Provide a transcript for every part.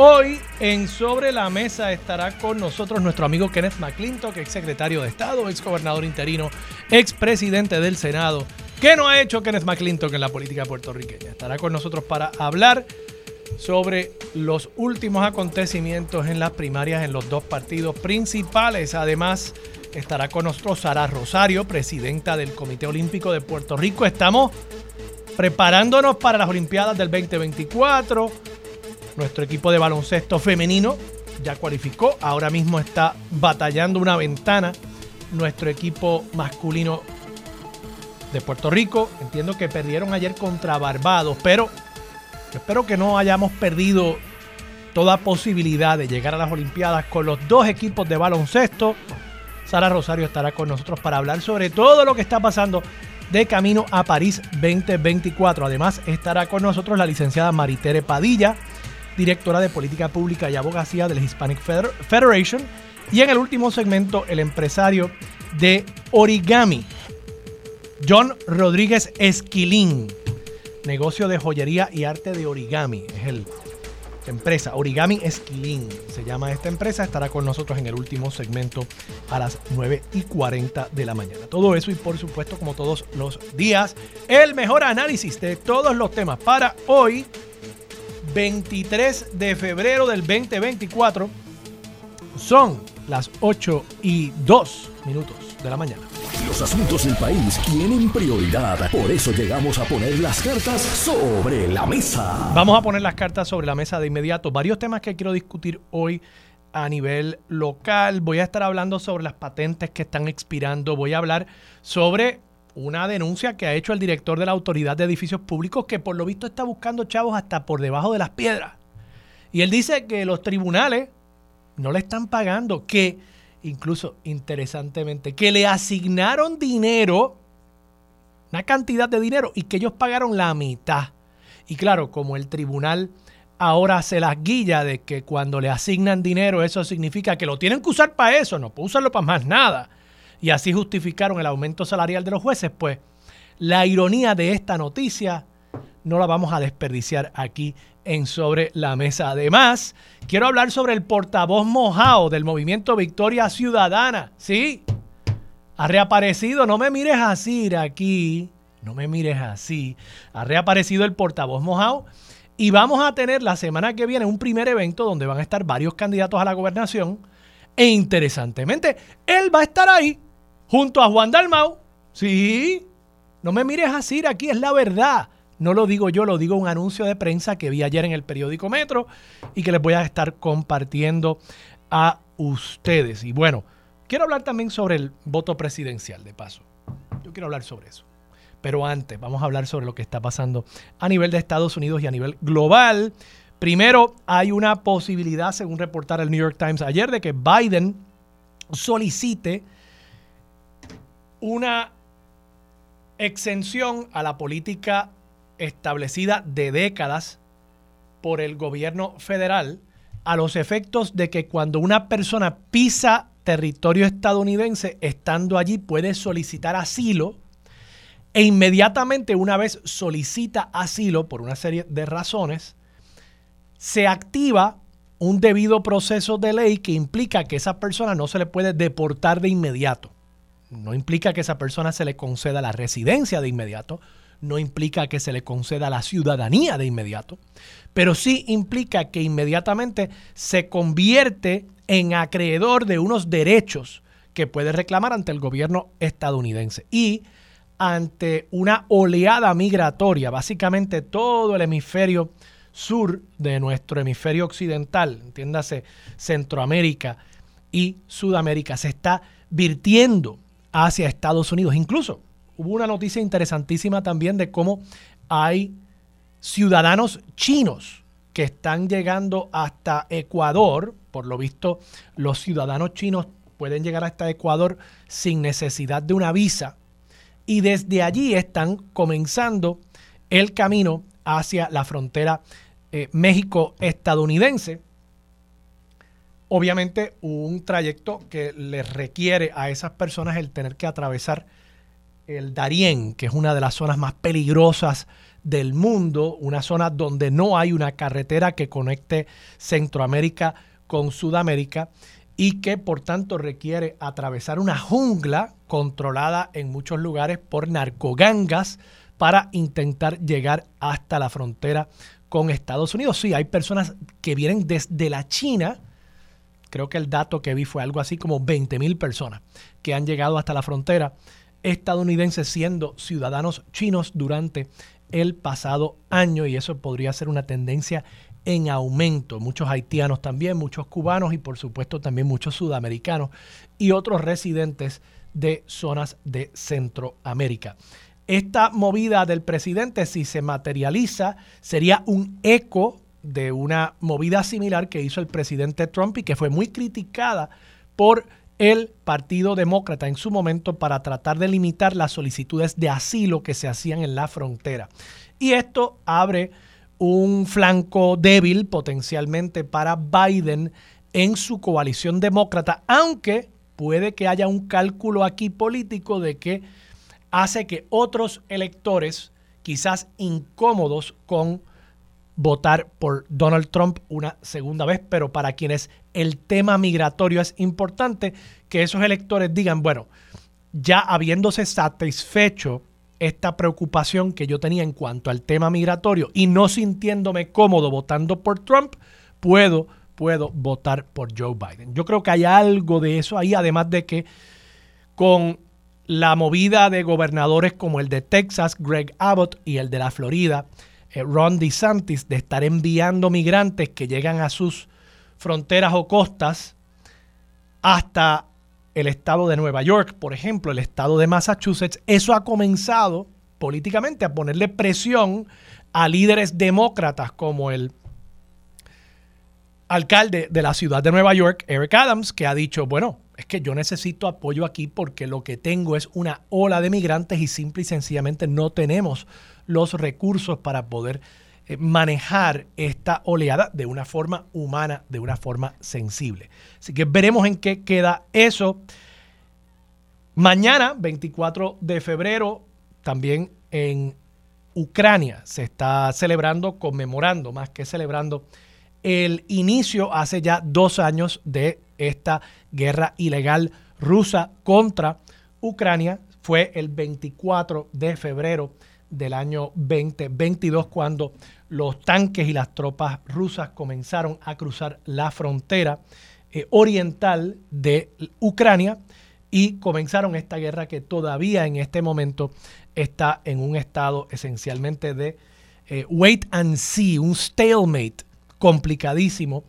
Hoy en Sobre la Mesa estará con nosotros nuestro amigo Kenneth McClintock, ex secretario de Estado, ex gobernador interino, ex presidente del Senado. ¿Qué no ha hecho Kenneth McClintock en la política puertorriqueña? Estará con nosotros para hablar sobre los últimos acontecimientos en las primarias en los dos partidos principales. Además, Estará con nosotros Sara Rosario, presidenta del Comité Olímpico de Puerto Rico. Estamos preparándonos para las Olimpiadas del 2024. Nuestro equipo de baloncesto femenino ya cualificó, ahora mismo está batallando una ventana. Nuestro equipo masculino de Puerto Rico, entiendo que perdieron ayer contra Barbados, pero espero que no hayamos perdido toda posibilidad de llegar a las Olimpiadas con los dos equipos de baloncesto Sara Rosario estará con nosotros para hablar sobre todo lo que está pasando de camino a París 2024. Además, estará con nosotros la licenciada Maritere Padilla, directora de Política Pública y Abogacía del Hispanic Federation. Y en el último segmento, el empresario de Origami, John Rodríguez Esquilín, negocio de joyería y arte de origami. Es el empresa, Origami Esquilín se llama esta empresa, estará con nosotros en el último segmento a las 9 y 40 de la mañana. Todo eso y por supuesto como todos los días, el mejor análisis de todos los temas para hoy, 23 de febrero del 2024, son las 8 y 2 minutos de la mañana. Los asuntos del país tienen prioridad. Por eso llegamos a poner las cartas sobre la mesa. Vamos a poner las cartas sobre la mesa de inmediato. Varios temas que quiero discutir hoy a nivel local. Voy a estar hablando sobre las patentes que están expirando. Voy a hablar sobre una denuncia que ha hecho el director de la Autoridad de Edificios Públicos que por lo visto está buscando chavos hasta por debajo de las piedras. Y él dice que los tribunales no le están pagando, que incluso interesantemente, que le asignaron dinero, una cantidad de dinero, y que ellos pagaron la mitad. Y claro, como el tribunal ahora se las guilla de que cuando le asignan dinero, eso significa que lo tienen que usar para eso, no puede usarlo para más nada. Y así justificaron el aumento salarial de los jueces, pues la ironía de esta noticia no la vamos a desperdiciar aquí en Sobre la Mesa. Además, quiero hablar sobre el portavoz mojado del movimiento Victoria Ciudadana. Sí, ha reaparecido, no me mires así aquí, no me mires así. Ha reaparecido el portavoz mojado y vamos a tener la semana que viene un primer evento donde van a estar varios candidatos a la gobernación. E interesantemente, él va a estar ahí junto a Juan Dalmau. Sí, no me mires así, aquí es la verdad. No lo digo yo, lo digo un anuncio de prensa que vi ayer en el periódico Metro y que les voy a estar compartiendo a ustedes. Y bueno, quiero hablar también sobre el voto presidencial, de paso. Yo quiero hablar sobre eso. Pero antes, vamos a hablar sobre lo que está pasando a nivel de Estados Unidos y a nivel global. Primero, hay una posibilidad, según reportar el New York Times ayer, de que Biden solicite una exención a la política establecida de décadas por el gobierno federal a los efectos de que cuando una persona pisa territorio estadounidense, estando allí, puede solicitar asilo e inmediatamente una vez solicita asilo por una serie de razones, se activa un debido proceso de ley que implica que esa persona no se le puede deportar de inmediato. No implica que esa persona se le conceda la residencia de inmediato, no implica que se le conceda la ciudadanía de inmediato, pero sí implica que inmediatamente se convierte en acreedor de unos derechos que puede reclamar ante el gobierno estadounidense. Y ante una oleada migratoria, básicamente todo el hemisferio sur de nuestro hemisferio occidental, entiéndase Centroamérica y Sudamérica, se está virtiendo hacia Estados Unidos. Incluso hubo una noticia interesantísima también de cómo hay ciudadanos chinos que están llegando hasta Ecuador. Por lo visto, los ciudadanos chinos pueden llegar hasta Ecuador sin necesidad de una visa. Y desde allí están comenzando el camino hacia la frontera eh, México-estadounidense. Obviamente un trayecto que les requiere a esas personas el tener que atravesar el Darién, que es una de las zonas más peligrosas del mundo, una zona donde no hay una carretera que conecte Centroamérica con Sudamérica y que por tanto requiere atravesar una jungla controlada en muchos lugares por narcogangas para intentar llegar hasta la frontera con Estados Unidos. Sí, hay personas que vienen desde la China, creo que el dato que vi fue algo así como 20 mil personas que han llegado hasta la frontera estadounidense siendo ciudadanos chinos durante el pasado año y eso podría ser una tendencia en aumento. Muchos haitianos también, muchos cubanos y por supuesto también muchos sudamericanos y otros residentes de zonas de Centroamérica. Esta movida del presidente, si se materializa, sería un eco de una movida similar que hizo el presidente Trump y que fue muy criticada por el Partido Demócrata en su momento para tratar de limitar las solicitudes de asilo que se hacían en la frontera. Y esto abre un flanco débil potencialmente para Biden en su coalición demócrata, aunque puede que haya un cálculo aquí político de que hace que otros electores, quizás incómodos con votar por Donald Trump una segunda vez, pero para quienes el tema migratorio es importante, que esos electores digan, bueno, ya habiéndose satisfecho esta preocupación que yo tenía en cuanto al tema migratorio y no sintiéndome cómodo votando por Trump, puedo, puedo votar por Joe Biden. Yo creo que hay algo de eso ahí, además de que con la movida de gobernadores como el de Texas, Greg Abbott, y el de la Florida, Ron DeSantis, de estar enviando migrantes que llegan a sus fronteras o costas hasta el estado de Nueva York, por ejemplo, el estado de Massachusetts, eso ha comenzado políticamente a ponerle presión a líderes demócratas como el alcalde de la ciudad de Nueva York, Eric Adams, que ha dicho, bueno, es que yo necesito apoyo aquí porque lo que tengo es una ola de migrantes y simple y sencillamente no tenemos los recursos para poder eh, manejar esta oleada de una forma humana, de una forma sensible. Así que veremos en qué queda eso. Mañana, 24 de febrero, también en Ucrania se está celebrando, conmemorando, más que celebrando, el inicio hace ya dos años de esta guerra ilegal rusa contra Ucrania. Fue el 24 de febrero del año 2022 cuando los tanques y las tropas rusas comenzaron a cruzar la frontera eh, oriental de Ucrania y comenzaron esta guerra que todavía en este momento está en un estado esencialmente de eh, wait and see, un stalemate complicadísimo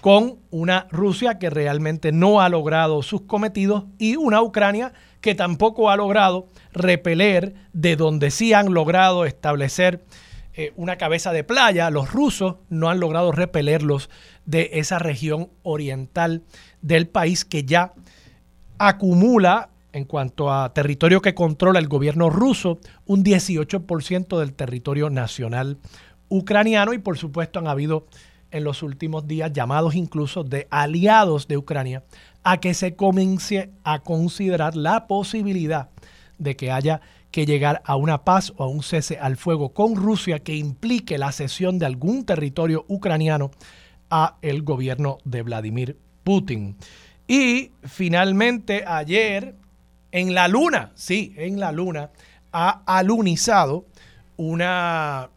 con una Rusia que realmente no ha logrado sus cometidos y una Ucrania que tampoco ha logrado repeler de donde sí han logrado establecer eh, una cabeza de playa. Los rusos no han logrado repelerlos de esa región oriental del país que ya acumula en cuanto a territorio que controla el gobierno ruso, un 18% del territorio nacional ucraniano y por supuesto han habido en los últimos días, llamados incluso de aliados de Ucrania, a que se comience a considerar la posibilidad de que haya que llegar a una paz o a un cese al fuego con Rusia que implique la cesión de algún territorio ucraniano a el gobierno de Vladimir Putin. Y finalmente ayer en la luna, sí, en la luna, ha alunizado una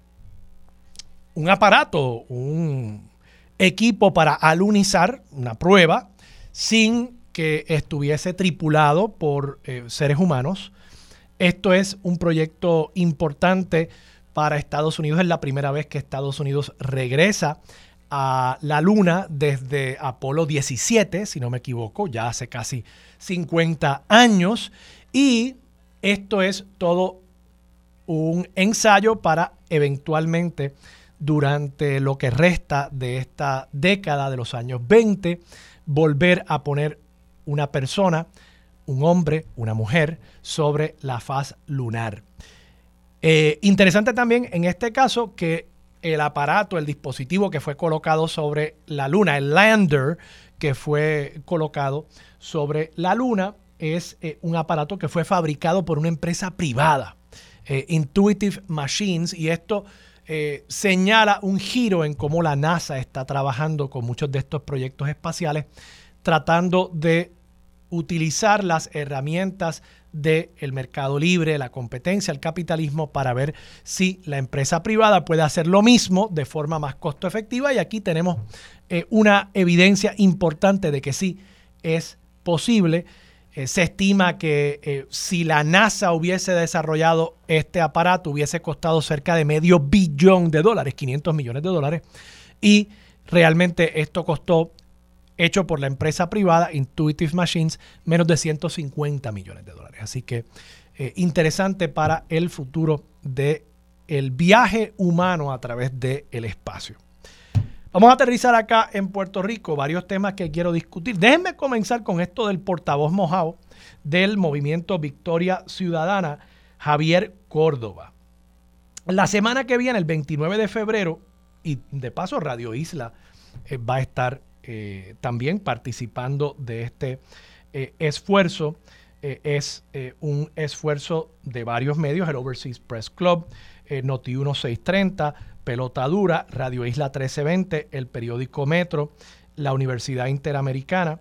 un aparato, un equipo para alunizar, una prueba, sin que estuviese tripulado por eh, seres humanos. Esto es un proyecto importante para Estados Unidos. Es la primera vez que Estados Unidos regresa a la Luna desde Apolo 17, si no me equivoco, ya hace casi 50 años. Y esto es todo un ensayo para eventualmente durante lo que resta de esta década de los años 20, volver a poner una persona, un hombre, una mujer, sobre la faz lunar. Eh, interesante también en este caso que el aparato, el dispositivo que fue colocado sobre la luna, el lander que fue colocado sobre la luna, es eh, un aparato que fue fabricado por una empresa privada, eh, Intuitive Machines, y esto señala un giro en cómo la NASA está trabajando con muchos de estos proyectos espaciales, tratando de utilizar las herramientas del mercado libre, la competencia, el capitalismo, para ver si la empresa privada puede hacer lo mismo de forma más costo efectiva. Y aquí tenemos eh, una evidencia importante de que sí es posible. Eh, se estima que eh, si la NASA hubiese desarrollado este aparato, hubiese costado cerca de medio billón de dólares, 500 millones de dólares. Y realmente esto costó hecho por la empresa privada Intuitive Machines, menos de 150 millones de dólares. Así que eh, interesante para el futuro del el viaje humano a través del espacio. Vamos a aterrizar acá en Puerto Rico varios temas que quiero discutir. Déjenme comenzar con esto del portavoz mojado del movimiento Victoria Ciudadana, Javier Córdoba. La semana que viene, el 29 de febrero, y de paso Radio Isla eh, va a estar eh, también participando de este eh, esfuerzo. Es un esfuerzo de varios medios, el Overseas Press Club, Noti 1630, Pelota Dura, Radio Isla 1320, el periódico Metro, la Universidad Interamericana.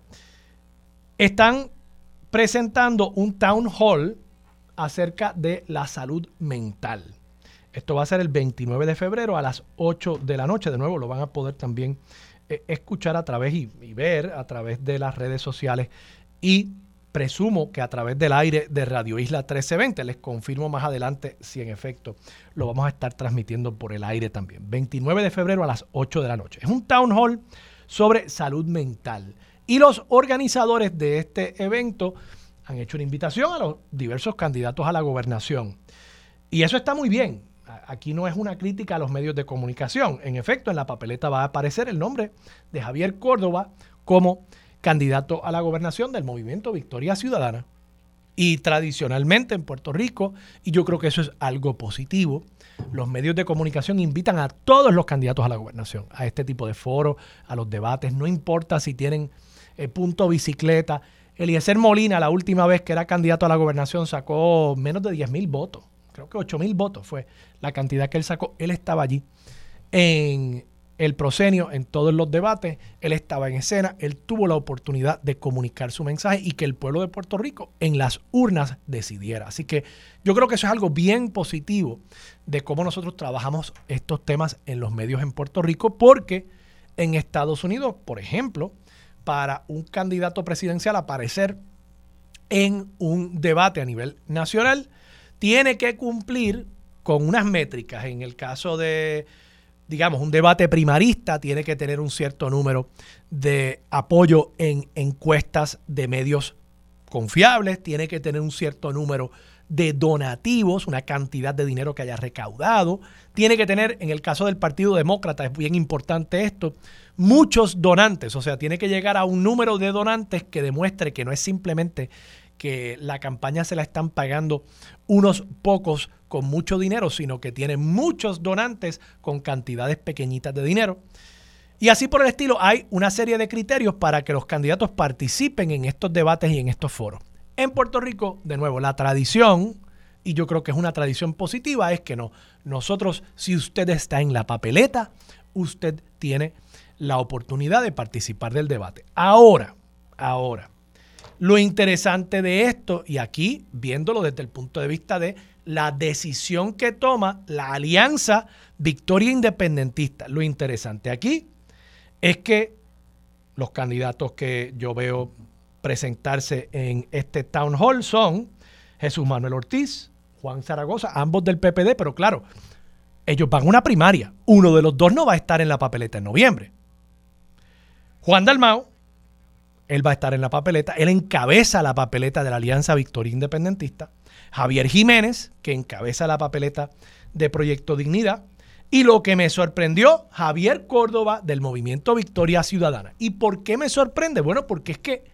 Están presentando un town hall acerca de la salud mental. Esto va a ser el 29 de febrero a las 8 de la noche. De nuevo, lo van a poder también eh, escuchar a través y, ver a través de las redes sociales y presumo que a través del aire de Radio Isla 1320. Les confirmo más adelante si en efecto lo vamos a estar transmitiendo por el aire también. 29 de febrero a las 8 de la noche. Es un town hall sobre salud mental. Y los organizadores de este evento han hecho una invitación a los diversos candidatos a la gobernación. Y eso está muy bien aquí no es una crítica a los medios de comunicación. En efecto, en la papeleta va a aparecer el nombre de Javier Córdoba como candidato a la gobernación del movimiento Victoria Ciudadana. Y tradicionalmente en Puerto Rico, y yo creo que eso es algo positivo, los medios de comunicación invitan a todos los candidatos a la gobernación, a este tipo de foros, a los debates, no importa si tienen eh, punto bicicleta. Eliezer Molina, la última vez que era candidato a la gobernación, sacó menos de 10 mil votos creo que 8 mil votos fue la cantidad que él sacó. Él estaba allí en el prosenio, en todos los debates, él estaba en escena, él tuvo la oportunidad de comunicar su mensaje y que el pueblo de Puerto Rico en las urnas decidiera. Así que yo creo que eso es algo bien positivo de cómo nosotros trabajamos estos temas en los medios en Puerto Rico, porque en Estados Unidos, por ejemplo, para un candidato presidencial aparecer en un debate a nivel nacional, tiene que cumplir con unas métricas. En el caso de, digamos, un debate primarista, tiene que tener un cierto número de apoyo en encuestas de medios confiables, tiene que tener un cierto número de donativos, una cantidad de dinero que haya recaudado, tiene que tener, en el caso del Partido Demócrata, es bien importante esto, muchos donantes, o sea, tiene que llegar a un número de donantes que demuestre que no es simplemente que la campaña se la están pagando unos pocos con mucho dinero, sino que tiene muchos donantes con cantidades pequeñitas de dinero. Y así por el estilo, hay una serie de criterios para que los candidatos participen en estos debates y en estos foros. En Puerto Rico, de nuevo, la tradición, y yo creo que es una tradición positiva, es que no. Nosotros, si usted está en la papeleta, usted tiene la oportunidad de participar del debate. Ahora, ahora, lo interesante de esto, y aquí viéndolo desde el punto de vista de la decisión que toma la alianza Victoria Independentista, lo interesante aquí es que los candidatos que yo veo presentarse en este town hall son Jesús Manuel Ortiz, Juan Zaragoza, ambos del PPD, pero claro, ellos van a una primaria. Uno de los dos no va a estar en la papeleta en noviembre. Juan Dalmao él va a estar en la papeleta. Él encabeza la papeleta de la Alianza Victoria Independentista. Javier Jiménez, que encabeza la papeleta de Proyecto Dignidad. Y lo que me sorprendió, Javier Córdoba del movimiento Victoria Ciudadana. ¿Y por qué me sorprende? Bueno, porque es que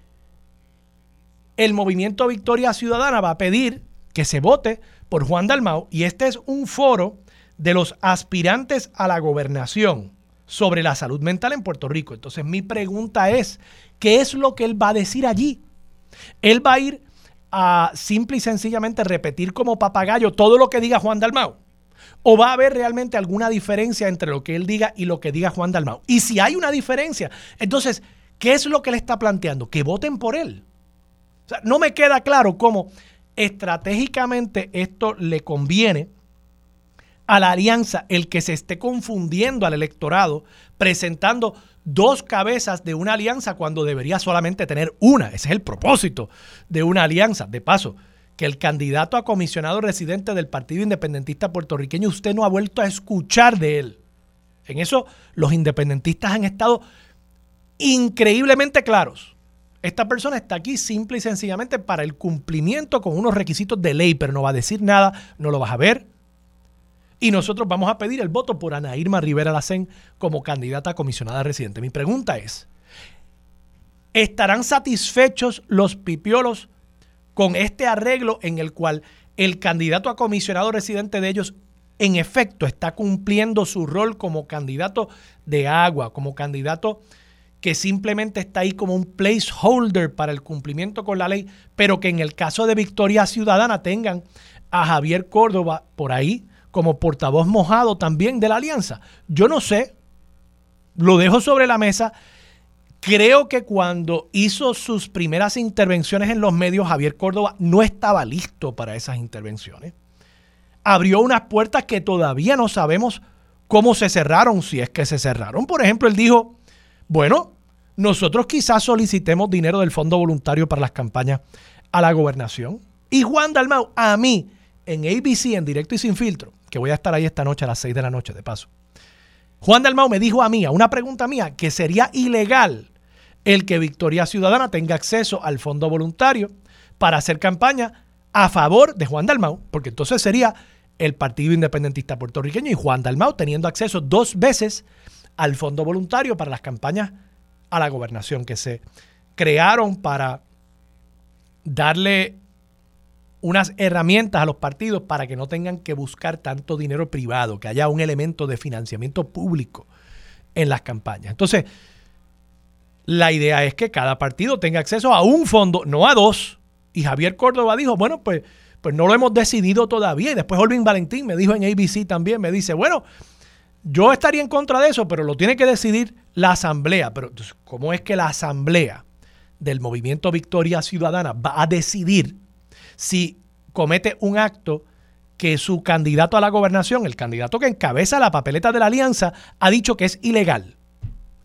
el movimiento Victoria Ciudadana va a pedir que se vote por Juan Dalmau y este es un foro de los aspirantes a la gobernación sobre la salud mental en Puerto Rico. Entonces mi pregunta es, ¿qué es lo que él va a decir allí? Él va a ir a simple y sencillamente repetir como papagayo todo lo que diga Juan Dalmau. ¿O va a haber realmente alguna diferencia entre lo que él diga y lo que diga Juan Dalmau? Y si hay una diferencia, entonces, ¿qué es lo que él está planteando? Que voten por él. O sea, no me queda claro cómo estratégicamente esto le conviene a la alianza el que se esté confundiendo al electorado presentando dos cabezas de una alianza cuando debería solamente tener una. Ese es el propósito de una alianza. De paso, que el candidato a comisionado residente del Partido Independentista puertorriqueño, usted no ha vuelto a escuchar de él. En eso los independentistas han estado increíblemente claros. Esta persona está aquí simple y sencillamente para el cumplimiento con unos requisitos de ley, pero no va a decir nada, no lo vas a ver, y nosotros vamos a pedir el voto por Ana Irma Rivera Lacén como candidata a comisionada residente. Mi pregunta es, ¿estarán satisfechos los pipiolos con este arreglo en el cual el candidato a comisionado residente de ellos en efecto está cumpliendo su rol como candidato de agua, como candidato que simplemente está ahí como un placeholder para el cumplimiento con la ley, pero que en el caso de Victoria Ciudadana tengan a Javier Córdoba por ahí como portavoz mojado también de la alianza. Yo no sé, lo dejo sobre la mesa. Creo que cuando hizo sus primeras intervenciones en los medios, Javier Córdoba no estaba listo para esas intervenciones. Abrió unas puertas que todavía no sabemos cómo se cerraron, si es que se cerraron. Por ejemplo, él dijo, bueno, nosotros quizás solicitemos dinero del Fondo Voluntario para las campañas a la gobernación. Y Juan Dalmau, a mí, en ABC, en directo y sin filtro, que voy a estar ahí esta noche a las 6 de la noche, de paso. Juan Dalmau me dijo a mí, a una pregunta mía, que sería ilegal el que Victoria Ciudadana tenga acceso al fondo voluntario para hacer campaña a favor de Juan Dalmau, porque entonces sería el Partido Independentista Puertorriqueño y Juan Dalmau teniendo acceso dos veces al fondo voluntario para las campañas a la gobernación que se crearon para darle unas herramientas a los partidos para que no tengan que buscar tanto dinero privado, que haya un elemento de financiamiento público en las campañas. Entonces, la idea es que cada partido tenga acceso a un fondo, no a dos. Y Javier Córdoba dijo, bueno, pues, pues no lo hemos decidido todavía. Y después Olvin Valentín me dijo en ABC también, me dice, bueno, yo estaría en contra de eso, pero lo tiene que decidir la Asamblea. Pero ¿cómo es que la Asamblea del Movimiento Victoria Ciudadana va a decidir si comete un acto que su candidato a la gobernación, el candidato que encabeza la papeleta de la alianza, ha dicho que es ilegal.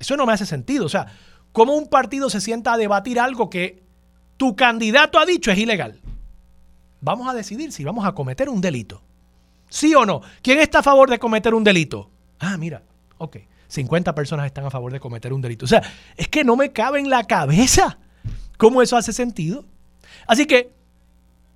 Eso no me hace sentido. O sea, ¿cómo un partido se sienta a debatir algo que tu candidato ha dicho es ilegal? Vamos a decidir si vamos a cometer un delito. ¿Sí o no? ¿Quién está a favor de cometer un delito? Ah, mira, ok. 50 personas están a favor de cometer un delito. O sea, es que no me cabe en la cabeza cómo eso hace sentido. Así que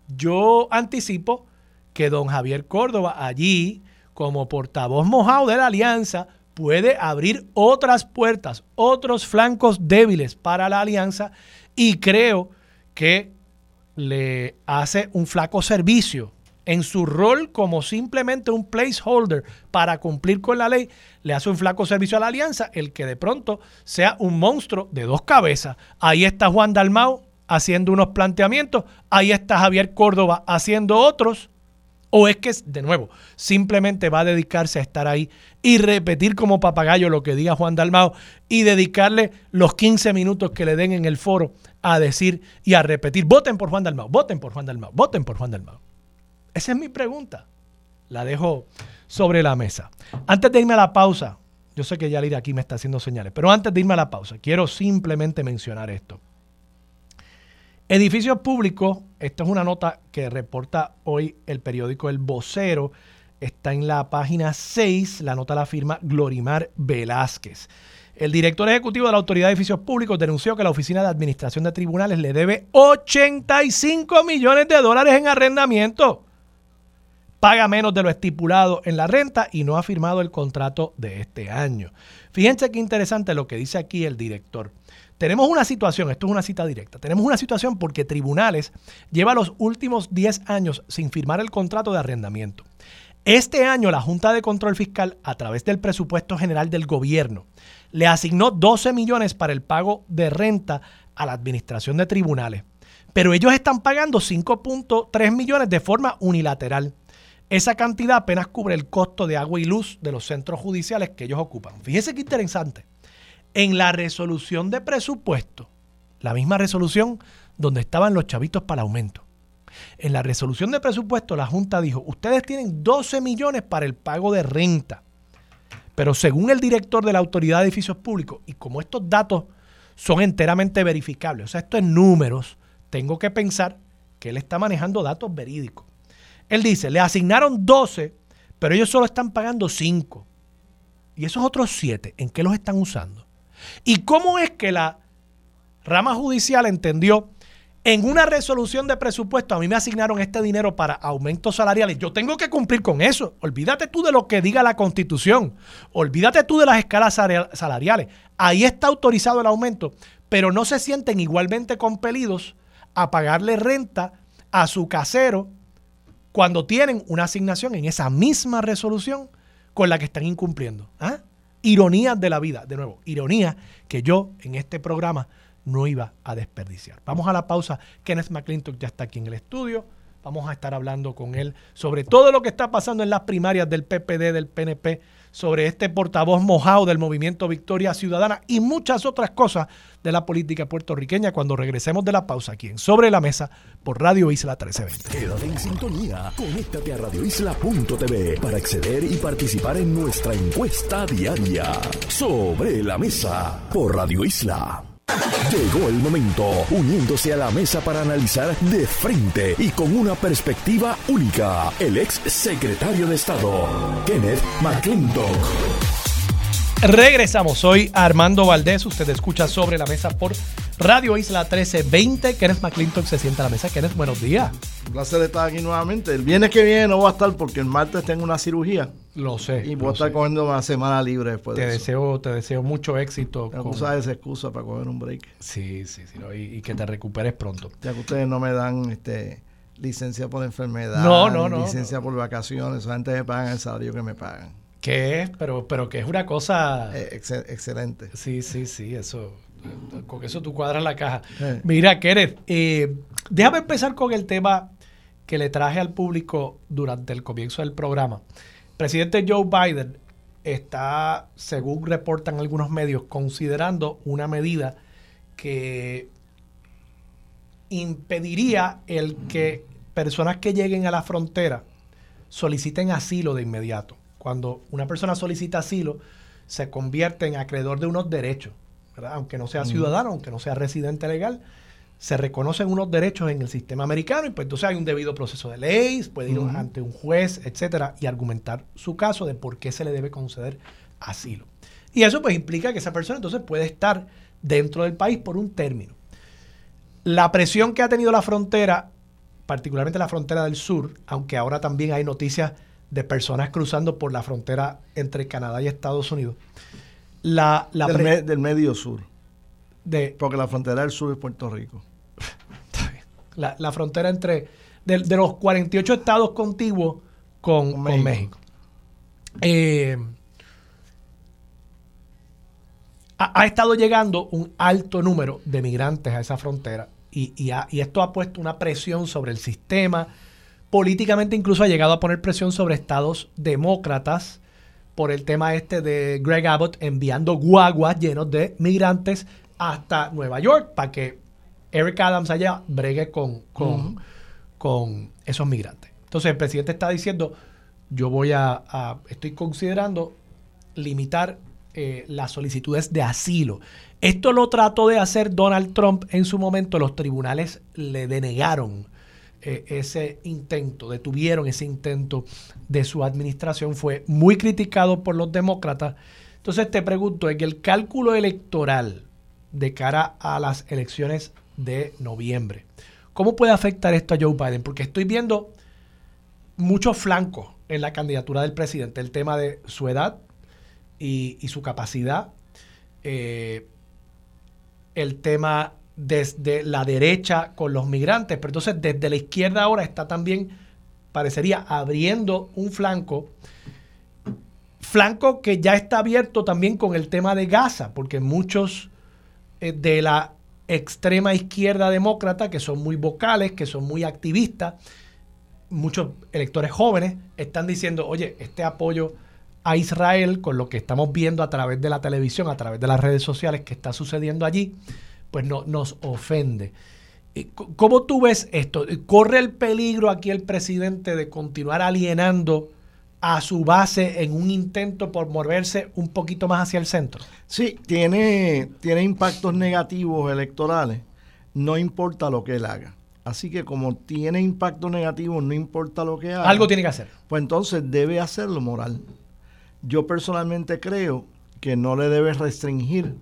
yo anticipo que don Javier Córdoba allí, como portavoz mojado de la alianza, puede abrir otras puertas, otros flancos débiles para la alianza y creo que le hace un flaco servicio en su rol como simplemente un placeholder para cumplir con la ley, le hace un flaco servicio a la alianza el que de pronto sea un monstruo de dos cabezas. Ahí está Juan Dalmau haciendo unos planteamientos, ahí está Javier Córdoba haciendo otros, o es que, de nuevo, simplemente va a dedicarse a estar ahí y repetir como papagayo lo que diga Juan Dalmao y dedicarle los 15 minutos que le den en el foro a decir y a repetir, voten por Juan Dalmao, voten por Juan Dalmao, voten por Juan Dalmao. Esa es mi pregunta. La dejo sobre la mesa. Antes de irme a la pausa, yo sé que Yalir aquí me está haciendo señales, pero antes de irme a la pausa, quiero simplemente mencionar esto. Edificios públicos, esto es una nota que reporta hoy el periódico El Vocero, está en la página 6, la nota la firma Glorimar Velázquez. El director ejecutivo de la Autoridad de Edificios Públicos denunció que la Oficina de Administración de Tribunales le debe 85 millones de dólares en arrendamiento paga menos de lo estipulado en la renta y no ha firmado el contrato de este año. Fíjense qué interesante lo que dice aquí el director. Tenemos una situación, esto es una cita directa, tenemos una situación porque tribunales lleva los últimos 10 años sin firmar el contrato de arrendamiento. Este año la Junta de Control Fiscal, a través del presupuesto general del gobierno, le asignó 12 millones para el pago de renta a la administración de tribunales. Pero ellos están pagando 5.3 millones de forma unilateral. Esa cantidad apenas cubre el costo de agua y luz de los centros judiciales que ellos ocupan. Fíjese qué interesante en la resolución de presupuesto, la misma resolución donde estaban los chavitos para el aumento. En la resolución de presupuesto, la Junta dijo, ustedes tienen 12 millones para el pago de renta. Pero según el director de la Autoridad de Edificios Públicos, y como estos datos son enteramente verificables, o sea, esto es números, tengo que pensar que él está manejando datos verídicos. Él dice, le asignaron 12, pero ellos solo están pagando 5. Y esos otros 7, ¿en qué los están usando? ¿Y cómo es que la rama judicial entendió en una resolución de presupuesto, a mí me asignaron este dinero para aumentos salariales. Yo tengo que cumplir con eso. Olvídate tú de lo que diga la constitución. Olvídate tú de las escalas salariales. Ahí está autorizado el aumento, pero no se sienten igualmente compelidos a pagarle renta a su casero cuando tienen una asignación en esa misma resolución con la que están incumpliendo. ¿Ah? Ironías de la vida. De nuevo, ironía que yo en este programa no iba a desperdiciar. Vamos a la pausa. Kenneth McClintock ya está aquí en el estudio. Vamos a estar hablando con él sobre todo lo que está pasando en las primarias del PPD, del PNP, sobre este portavoz mojado del movimiento Victoria Ciudadana y muchas otras cosas de la política puertorriqueña cuando regresemos de la pausa aquí en Sobre la Mesa por Radio Isla 1320. Quédate en sintonía, conéctate a radioisla.tv para acceder y participar en nuestra encuesta diaria. Sobre la Mesa por Radio Isla. Llegó el momento, uniéndose a la mesa para analizar de frente y con una perspectiva única, el ex secretario de Estado, Kenneth McClintock. Regresamos, soy Armando Valdés, usted escucha sobre la mesa por Radio Isla 1320. Kenneth McClintock se sienta a la mesa. Kenneth, buenos días. Un placer estar aquí nuevamente. El viernes que viene no va a estar porque el martes tengo una cirugía. Lo sé. Y voy a estar cogiendo una semana libre después te de deseo, Te deseo mucho éxito. Con... Usar esa excusa para coger un break. Sí, sí, sí. y, que te recuperes pronto. Ya que ustedes no me dan este licencia por enfermedad. No, no, no. Licencia por vacaciones. Me pagan el salario que me pagan. ¿Qué es? Pero, pero que es una cosa... Eh, excelente. Sí, sí, sí. Eso con eso tú cuadras la caja. Eh. Mira, Kenneth, eh, déjame empezar con el tema que le traje al público durante el comienzo del programa. Presidente Joe Biden está, según reportan algunos medios, considerando una medida que impediría el que personas que lleguen a la frontera soliciten asilo de inmediato. Cuando una persona solicita asilo, se convierte en acreedor de unos derechos aunque no sea ciudadano, aunque no sea residente legal, se reconocen unos derechos en el sistema americano y pues entonces hay un debido proceso de ley, puede ir ante un juez, etcétera, y argumentar su caso de por qué se le debe conceder asilo. Y eso pues implica que esa persona entonces puede estar dentro del país por un término. La presión que ha tenido la frontera, particularmente la frontera del sur, aunque ahora también hay noticias de personas cruzando por la frontera entre Canadá y Estados Unidos, la, del, medio sur. De, Porque la frontera del sur es Puerto Rico. la, frontera entre. De, los 48 estados contiguos con, México. Eh, ha, estado llegando un alto número de migrantes a esa frontera y, y, esto ha puesto una presión sobre el sistema. Políticamente incluso ha llegado a poner presión sobre estados demócratas por el tema este de Greg Abbott enviando guaguas llenos de migrantes hasta Nueva York para que Eric Adams allá bregue con, con, esos migrantes. Entonces el presidente está diciendo, yo voy a, estoy considerando limitar eh, las solicitudes de asilo. Esto lo trató de hacer Donald Trump en su momento, los tribunales le denegaron eh, ese intento, detuvieron ese intento de su administración, fue muy criticado por los demócratas. Entonces te pregunto, en el cálculo electoral de cara a las elecciones de noviembre, ¿cómo puede afectar esto a Joe Biden? Porque estoy viendo muchos flancos en la candidatura del presidente. El tema de su edad y, su capacidad. Eh, el tema desde la derecha con los migrantes. Pero entonces desde la izquierda ahora está también, parecería, abriendo un flanco. Flanco que ya está abierto también con el tema de Gaza, porque muchos eh, de la extrema izquierda demócrata, que son muy vocales, que son muy activistas, muchos electores jóvenes están diciendo, oye, este apoyo a Israel con lo que estamos viendo a través de la televisión, a través de las redes sociales que está sucediendo allí, pues no, nos ofende. ¿Cómo tú ves esto? ¿Corre el peligro aquí el presidente de continuar alienando a su base en un intento por moverse un poquito más hacia el centro? Sí, tiene, tiene impactos negativos electorales, no importa lo que él haga. Así que como tiene impactos negativos, no importa lo que haga. Algo tiene que hacer. Pues entonces debe hacerlo moral. Yo personalmente creo que no le debe restringir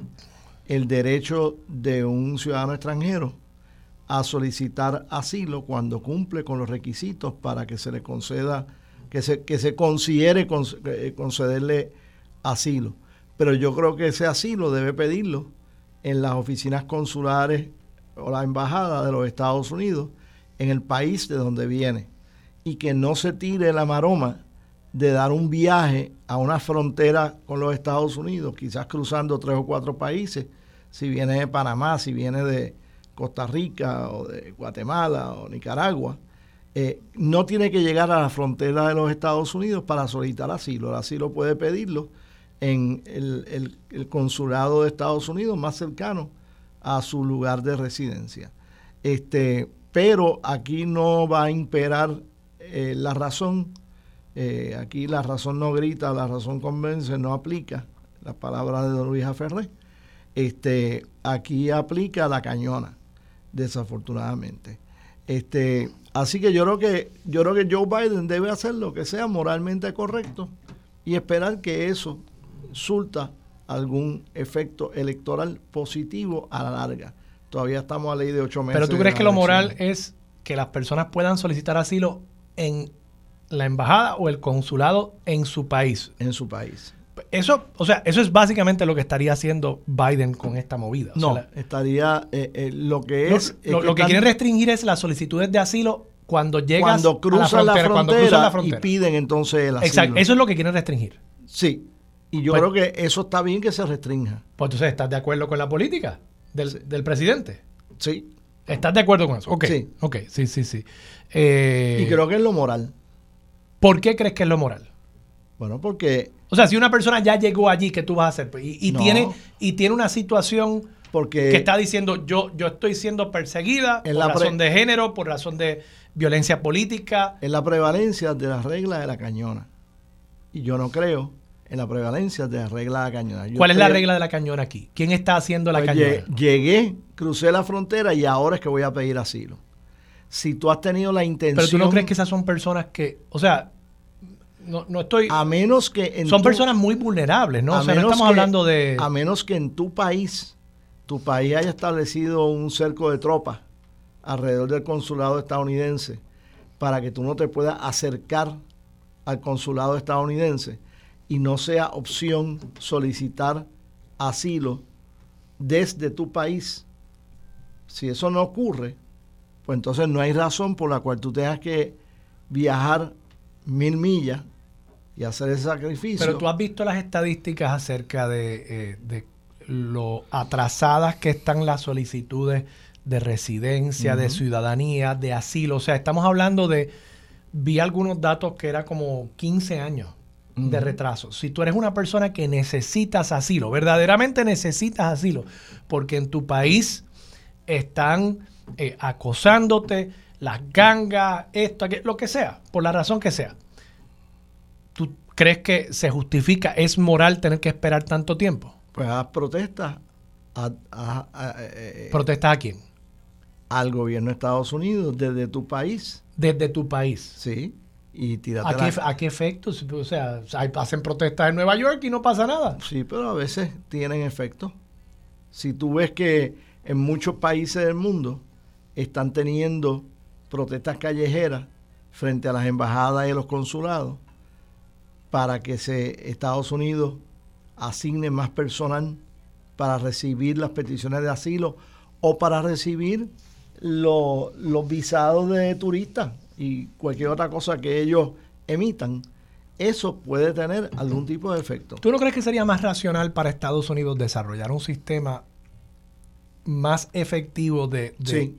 el derecho de un ciudadano extranjero a solicitar asilo cuando cumple con los requisitos para que se le conceda, que se, que se considere eh, concederle asilo. Pero yo creo que ese asilo debe pedirlo en las oficinas consulares o la embajada de los Estados Unidos en el país de donde viene y que no se tire la maroma de dar un viaje a una frontera con los Estados Unidos, quizás cruzando tres o cuatro países, si viene de Panamá, si viene de Costa Rica o de Guatemala o Nicaragua, eh, no tiene que llegar a la frontera de los Estados Unidos para solicitar asilo. El asilo puede pedirlo en el, consulado de Estados Unidos más cercano a su lugar de residencia. Este, pero aquí no va a imperar eh, la razón. Eh, aquí la razón no grita, la razón convence, no aplica. Las palabras de don Luis Ferré. Este, aquí aplica la cañona, desafortunadamente. Este, así que yo creo que yo creo que Joe Biden debe hacer lo que sea moralmente correcto y esperar que eso surta algún efecto electoral positivo a la larga. Todavía estamos a ley de ocho meses. Pero tú crees que lo moral es que las personas puedan solicitar asilo en la embajada o el consulado en su país. En su país. Eso, o sea, eso es básicamente lo que estaría haciendo Biden con esta movida. no, estaría eh, eh, lo que es. Lo, que, quieren restringir es las solicitudes de asilo cuando llegas cuando cruzan la, frontera, la frontera y piden entonces el asilo. Exacto, eso es lo que quieren restringir. Sí, y yo pues creo que eso está bien que se restrinja. Pues entonces, ¿estás de acuerdo con la política del, presidente? Sí. ¿Estás de acuerdo con eso? Ok. Sí. Ok, sí, sí, sí. Eh, y creo que es lo moral. ¿Por qué crees que es lo moral? Bueno, porque... O sea, si una persona ya llegó allí, ¿qué tú vas a hacer? Y, tiene, y tiene una situación porque que está diciendo, yo, yo estoy siendo perseguida por razón de género, por razón de violencia política. En la prevalencia de las reglas de la cañona. Y yo no creo en la prevalencia de la regla de la cañona. ¿Cuál es la regla de la cañona aquí? ¿Quién está haciendo la cañona? Llegué, crucé la frontera y ahora es que voy a pedir asilo. Si tú has tenido la intención... Pero tú no crees que esas son personas que, o sea, no, no estoy... A menos que... son personas muy vulnerables, ¿no? O sea, no estamos hablando de... A menos que en tu país, tu país haya establecido un cerco de tropas alrededor del consulado estadounidense para que tú no te puedas acercar al consulado estadounidense y no sea opción solicitar asilo desde tu país, si eso no ocurre, pues entonces no hay razón por la cual tú tengas que viajar mil millas y hacer ese sacrificio. Pero tú has visto las estadísticas acerca de, eh, lo atrasadas que están las solicitudes de residencia, de ciudadanía, de asilo. O sea, estamos hablando de, vi algunos datos que era como 15 años de retraso. Si tú eres una persona que necesitas asilo, verdaderamente necesitas asilo, porque en tu país están eh, acosándote, las gangas, esto, lo que sea, por la razón que sea. ¿Tú crees que se justifica, es moral tener que esperar tanto tiempo? Pues haz protestas. A, eh, ¿Protestas a quién? Al gobierno de Estados Unidos, desde tu país. Desde tu país. Sí. ¿A qué, ¿A qué efectos? O sea, hacen protestas en Nueva York y no pasa nada. Sí, pero a veces tienen efecto. Si tú ves que en muchos países del mundo están teniendo protestas callejeras frente a las embajadas y los consulados para que Estados Unidos asigne más personal para recibir las peticiones de asilo o para recibir los visados de turistas y cualquier otra cosa que ellos emitan, eso puede tener algún tipo de efecto. ¿Tú no crees que sería más racional para Estados Unidos desarrollar un sistema más efectivo de, de,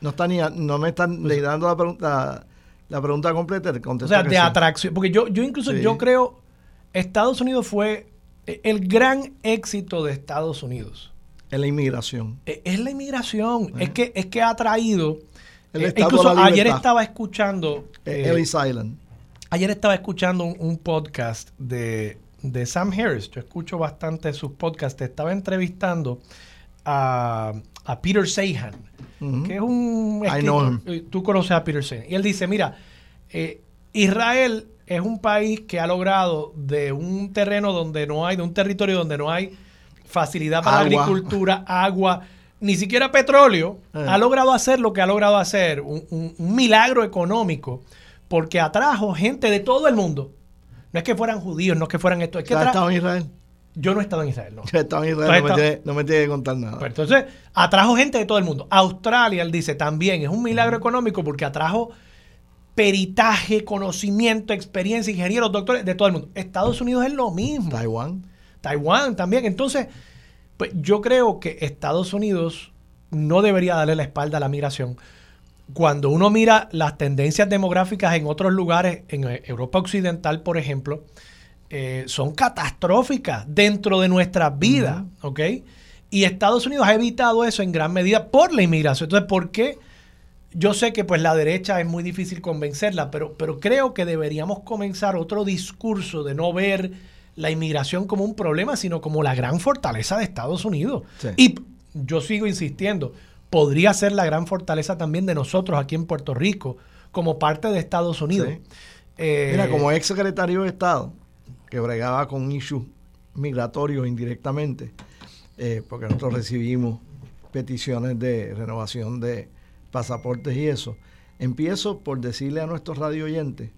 no, me no, me están pues dando la pregunta, la pregunta completa. O sea, de atracción. Porque yo, yo incluso yo creo, Estados Unidos fue el gran éxito de Estados Unidos. Es la inmigración. E, es, la inmigración. Es, que, es que ha traído eh, incluso ayer estaba escuchando. Eh, Ellis Island. Ayer estaba escuchando un, podcast de, Sam Harris. Yo escucho bastante sus podcasts. Estaba entrevistando a, Peter Sahan, que es un. Eh, tú conoces a Peter Sahan. Y él dice: Mira, Israel es un país que ha logrado de un terreno donde no hay, de un territorio donde no hay facilidad para agricultura, agua ni siquiera petróleo, eh. ha logrado hacer lo que ha logrado hacer, un, milagro económico, porque atrajo gente de todo el mundo. No es que fueran judíos, no es que fueran esto. Es que ¿Has estado en Israel? Yo no he estado en Israel, no. Yo he estado en Israel, no, me tiene, que contar nada. Pues entonces, atrajo gente de todo el mundo. Australia, él dice, también es un milagro económico porque atrajo peritaje, conocimiento, experiencia, ingenieros, doctores de todo el mundo. Estados Unidos es lo mismo. Taiwán. Taiwán también. Entonces, pues yo creo que Estados Unidos no debería darle la espalda a la migración. Cuando uno mira las tendencias demográficas en otros lugares, en Europa Occidental, por ejemplo, eh, son catastróficas dentro de nuestras vidas, ¿ok? Y Estados Unidos ha evitado eso en gran medida por la inmigración. Entonces, ¿por qué? Yo sé que pues la derecha es muy difícil convencerla, pero, pero creo que deberíamos comenzar otro discurso de no ver la inmigración como un problema, sino como la gran fortaleza de Estados Unidos. Y yo sigo insistiendo, podría ser la gran fortaleza también de nosotros aquí en Puerto Rico, como parte de Estados Unidos. Eh, Mira, como ex secretario de Estado, que bregaba con issues migratorios indirectamente, eh, porque nosotros recibimos peticiones de renovación de pasaportes y eso. Empiezo por decirle a nuestros radio oyentes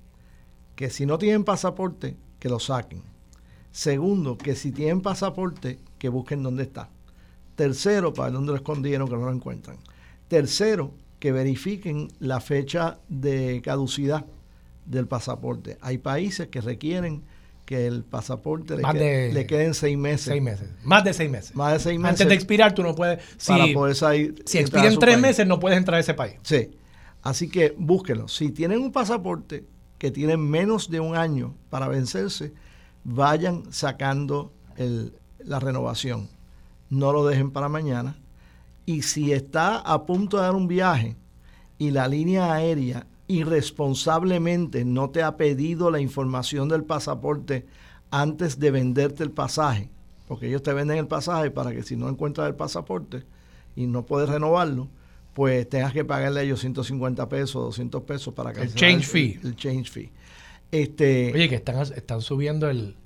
que si no tienen pasaporte, que lo saquen Segundo, que si tienen pasaporte, que busquen dónde está. Tercero, para dónde lo escondieron, que no lo encuentran. Tercero, que verifiquen la fecha de caducidad del pasaporte. Hay países que requieren que el pasaporte le, queden seis meses. Seis meses. Más de seis meses. Más de seis meses. Antes de expirar, tú no puedes. Si, para poder salir, si expiran tres meses, no puedes entrar a ese país. Sí. Así que búsquenlo. Si tienen un pasaporte que tiene menos de un año para vencerse, vayan sacando la renovación. No lo dejen para mañana. Y si está a punto de dar un viaje y la línea aérea irresponsablemente no te ha pedido la información del pasaporte antes de venderte el pasaje, porque ellos te venden el pasaje para que si no encuentras el pasaporte y no puedes renovarlo, pues tengas que pagarle a ellos 150 pesos, 200 pesos para que el change fee. El change fee. Este, Oye, que están, están subiendo el,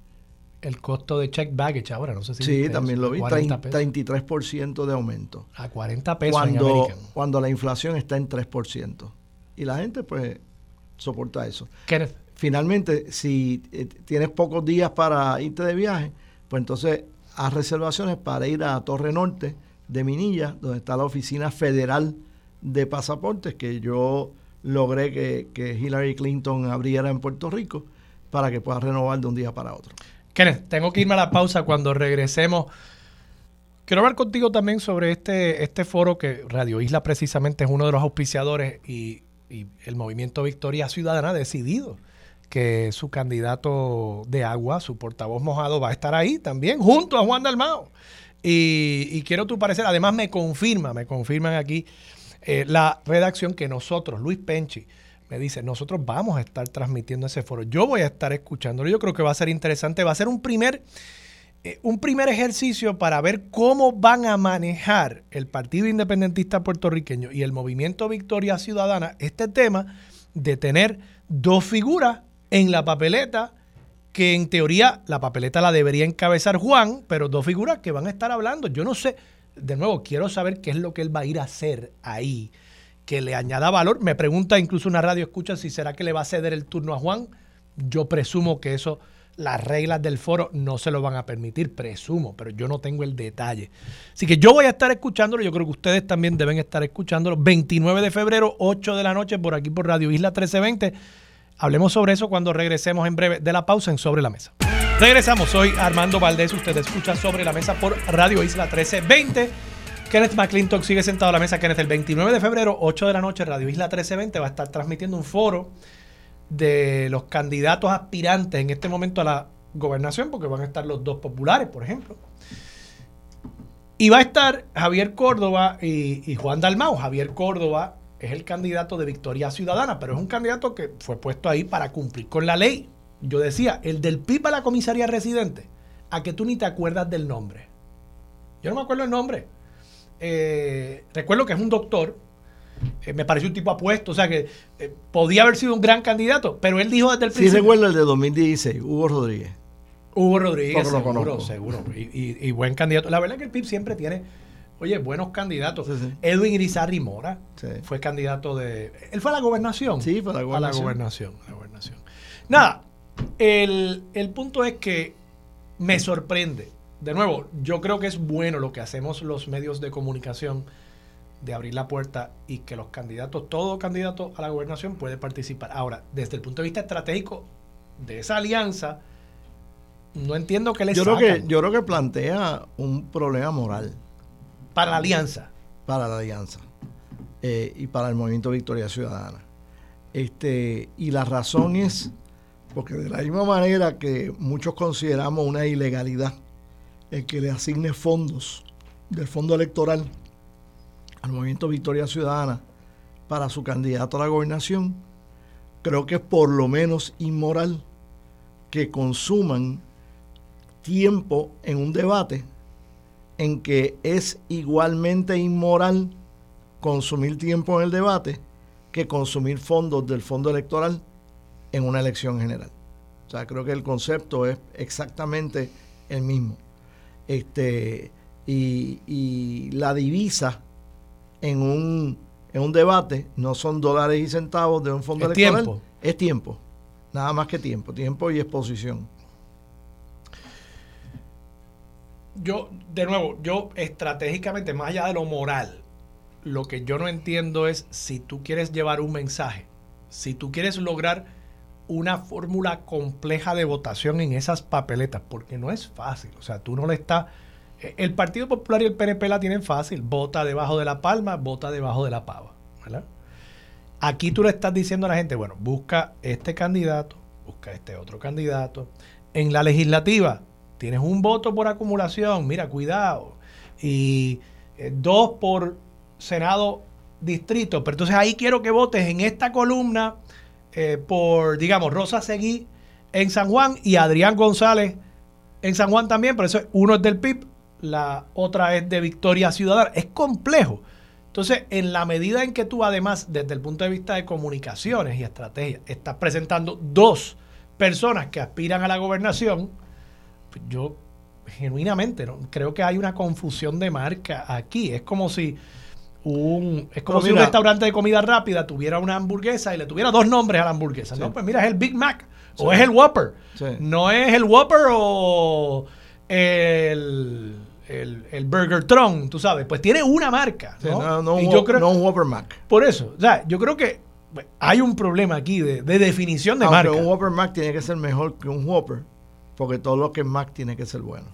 el costo de check baggage ahora, no sé si... Sí, también lo vi, 33% de aumento. A 40 pesos cuando, Cuando la inflación está en 3%. Y la gente pues soporta eso. Finalmente, si eh, tienes pocos días para irte de viaje, pues entonces haz reservaciones para ir a Torre Norte de Minilla, donde está la Oficina Federal de Pasaportes, que yo logré que, Hillary Clinton abriera en Puerto Rico para que pueda renovar de un día para otro. Kenneth, tengo que irme a la pausa cuando regresemos. Quiero hablar contigo también sobre este, este foro que Radio Isla precisamente es uno de los auspiciadores y, el movimiento Victoria Ciudadana ha decidido que su candidato de agua, su portavoz mojado, va a estar ahí también, junto a Juan Dalmao. Y, y quiero tu parecer, además me confirma, me confirman aquí eh, la redacción que nosotros, Luis Penchi, me dice, nosotros vamos a estar transmitiendo ese foro. Yo voy a estar escuchándolo. Yo creo que va a ser interesante. Va a ser un primer, eh, un primer ejercicio para ver cómo van a manejar el Partido Independentista Puertorriqueño y el Movimiento Victoria Ciudadana este tema de tener dos figuras en la papeleta que en teoría la papeleta la debería encabezar Juan, pero dos figuras que van a estar hablando. Yo no sé, de nuevo, quiero saber qué es lo que él va a ir a hacer ahí que le añada valor. Me pregunta incluso una radio escucha si será que le va a ceder el turno a Juan. Yo presumo que eso, las reglas del foro no se lo van a permitir, presumo, pero yo no tengo el detalle. Así que yo voy a estar escuchándolo, yo creo que ustedes también deben estar escuchándolo. 29 de febrero, 8 de la noche, por aquí por Radio Isla 1320. Hablemos sobre eso cuando regresemos en breve de la pausa en Sobre la Mesa. Regresamos, soy Armando Valdés, usted escucha Sobre la Mesa por Radio Isla 1320. Kenneth McClintock sigue sentado a la mesa. Kenneth, el 29 de febrero, 8 de la noche, Radio Isla 1320 va a estar transmitiendo un foro de los candidatos aspirantes en este momento a la gobernación, porque van a estar los dos populares, por ejemplo. Y va a estar Javier Córdoba y, Juan Dalmau. Javier Córdoba es el candidato de Victoria Ciudadana, pero es un candidato que fue puesto ahí para cumplir con la ley. Yo decía, el del PIB a la comisaría residente, a que tú ni te acuerdas del nombre. Yo no me acuerdo el nombre. Eh, recuerdo que es un doctor, eh, me pareció un tipo apuesto, o sea que eh, podía haber sido un gran candidato, pero él dijo desde el principio. Sí, recuerdo el de 2016, Hugo Rodríguez. Hugo Rodríguez, seguro, seguro. Y, buen candidato. La verdad es que el PIB siempre tiene, oye, buenos candidatos. Edwin Irizarry Mora fue candidato de. Él fue a la gobernación. Sí, fue a la gobernación. A la gobernación. la gobernación. Nada, el, el punto es que me sorprende. De nuevo, yo creo que es bueno lo que hacemos los medios de comunicación de abrir la puerta y que los candidatos, todo candidato a la gobernación puede participar. Ahora, desde el punto de vista estratégico de esa alianza, no entiendo qué les yo creo que Yo creo que plantea un problema moral. Para la alianza. Para la alianza. Eh, y para el movimiento Victoria Ciudadana. Este, y la razón es porque de la misma manera que muchos consideramos una ilegalidad el que le asigne fondos del fondo electoral al movimiento Victoria Ciudadana para su candidato a la gobernación, creo que es por lo menos inmoral que consuman tiempo en un debate en que es igualmente inmoral consumir tiempo en el debate que consumir fondos del fondo electoral en una elección general. O sea, creo que el concepto es exactamente el mismo. Este, y, la divisa en un, en un debate no son dólares y centavos de un fondo electoral, es tiempo. Nada más que tiempo, tiempo y exposición. yo, de nuevo, yo estratégicamente, más allá de lo moral, lo que yo no entiendo es si tú quieres llevar un mensaje, si tú quieres lograr una fórmula compleja de votación en esas papeletas, porque no es fácil, o sea, tú no le estás... El Partido Popular y el PNP la tienen fácil, vota debajo de la palma, vota debajo de la pava, ¿verdad? Aquí tú le estás diciendo a la gente, bueno, busca este candidato, busca este otro candidato. En la legislativa, tienes un voto por acumulación, mira, cuidado. Y eh, dos por Senado distrito. Pero entonces ahí quiero que votes en esta columna eh, por, digamos, Rosa Seguí en San Juan y Adrián González en San Juan también. Por eso uno es del PIB, la otra es de Victoria Ciudadana. Es complejo. Entonces, en la medida en que tú además, desde el punto de vista de comunicaciones y estrategia, estás presentando dos personas que aspiran a la gobernación, yo genuinamente ¿no? creo que hay una confusión de marca aquí. Es como si un, es como si un restaurante de comida rápida tuviera una hamburguesa y le tuviera dos nombres a la hamburguesa. No, pues mira, es el Big Mac o es el Whopper. No es el Whopper o el, el, Burger Tron, tú sabes. Pues tiene una marca. ¿no? no, yo creo, no un Whopper Mac. Por eso, o sea, yo creo que hay un problema aquí de, definición de marca. un Whopper Mac tiene que ser mejor que un Whopper porque todo lo que es Mac tiene que ser bueno.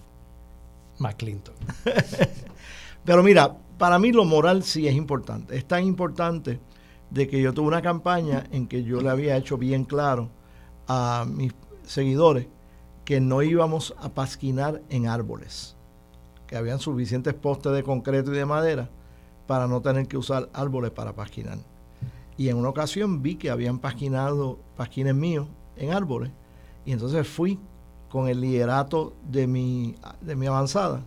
McClinton. Pero mira, para mí lo moral sí es importante. Es tan importante de que yo tuve una campaña en que yo le había hecho bien claro a mis seguidores que no íbamos a pasquinar en árboles, que habían suficientes postes de concreto y de madera para no tener que usar árboles para pasquinar. Y en una ocasión vi que habían pasquinado pasquines míos en árboles y entonces fui con el liderato de mi, de mi avanzada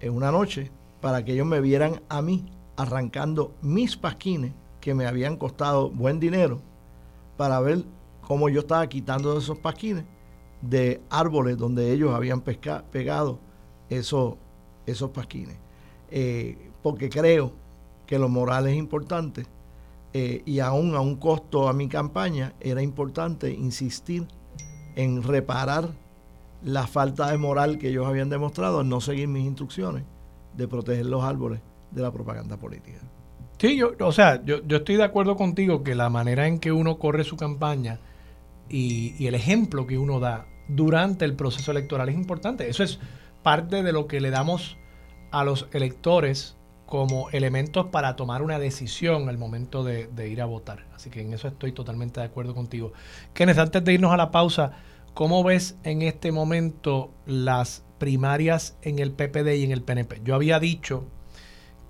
en una noche para que ellos me vieran a mí arrancando mis pasquines que me habían costado buen dinero para ver cómo yo estaba quitando esos pasquines de árboles donde ellos habían pegado esos, esos pasquines. Eh, porque creo que lo moral es importante eh, y aún a un costo a mi campaña era importante insistir en reparar la falta de moral que ellos habían demostrado al no seguir mis instrucciones de proteger los árboles de la propaganda política. Sí, yo, o sea, yo, yo estoy de acuerdo contigo que la manera en que uno corre su campaña y, y el ejemplo que uno da durante el proceso electoral es importante. Eso es parte de lo que le damos a los electores como elementos para tomar una decisión al momento de, ir a votar. Así que en eso estoy totalmente de acuerdo contigo. Kenneth, antes de irnos a la pausa, ¿cómo ves en este momento las primarias en el PPD y en el PNP? Yo había dicho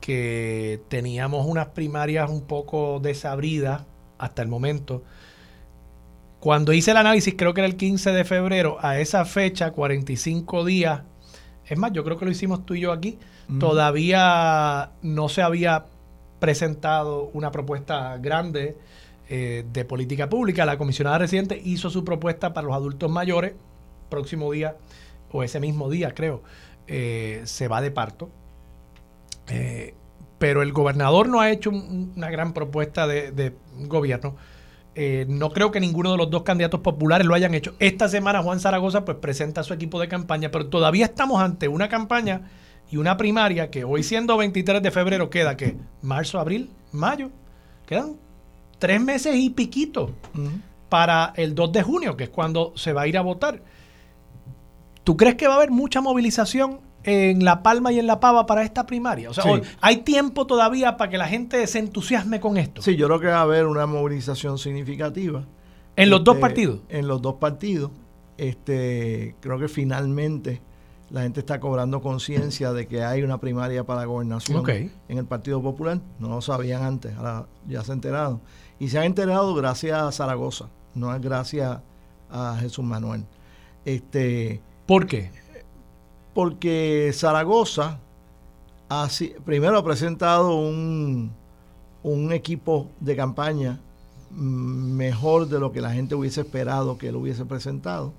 que teníamos unas primarias un poco desabridas hasta el momento. Cuando hice el análisis, creo que era el 15 de febrero, a esa fecha, 45 días, es más, yo creo que lo hicimos tú y yo aquí, mm. todavía no se había presentado una propuesta grande eh, de política pública. La comisionada residente hizo su propuesta para los adultos mayores, próximo día, o ese mismo día creo, eh, se va de parto. Eh, pero el gobernador no ha hecho una gran propuesta de, de gobierno eh, no creo que ninguno de los dos candidatos populares lo hayan hecho. Esta semana Juan Zaragoza pues presenta su equipo de campaña, pero todavía estamos ante una campaña y una primaria que hoy siendo 23 de febrero queda que marzo, abril, mayo, quedan tres meses y piquito para el 2 de junio, que es cuando se va a ir a votar. ¿Tú crees que va a haber mucha movilización en La Palma y en La Pava para esta primaria? O sea, ¿hay tiempo todavía para que la gente se entusiasme con esto? Sí, yo creo que va a haber una movilización significativa. ¿En los dos este, partidos? En los dos partidos. Este, creo que finalmente la gente está cobrando conciencia de que hay una primaria para la gobernación en el Partido Popular. No lo sabían antes, ahora ya se han enterado. Y se han enterado gracias a Zaragoza, no es gracias a Jesús Manuel. Este, ¿Por qué? Porque Zaragoza primero ha presentado un, un equipo de campaña mejor de lo que la gente hubiese esperado que él hubiese presentado.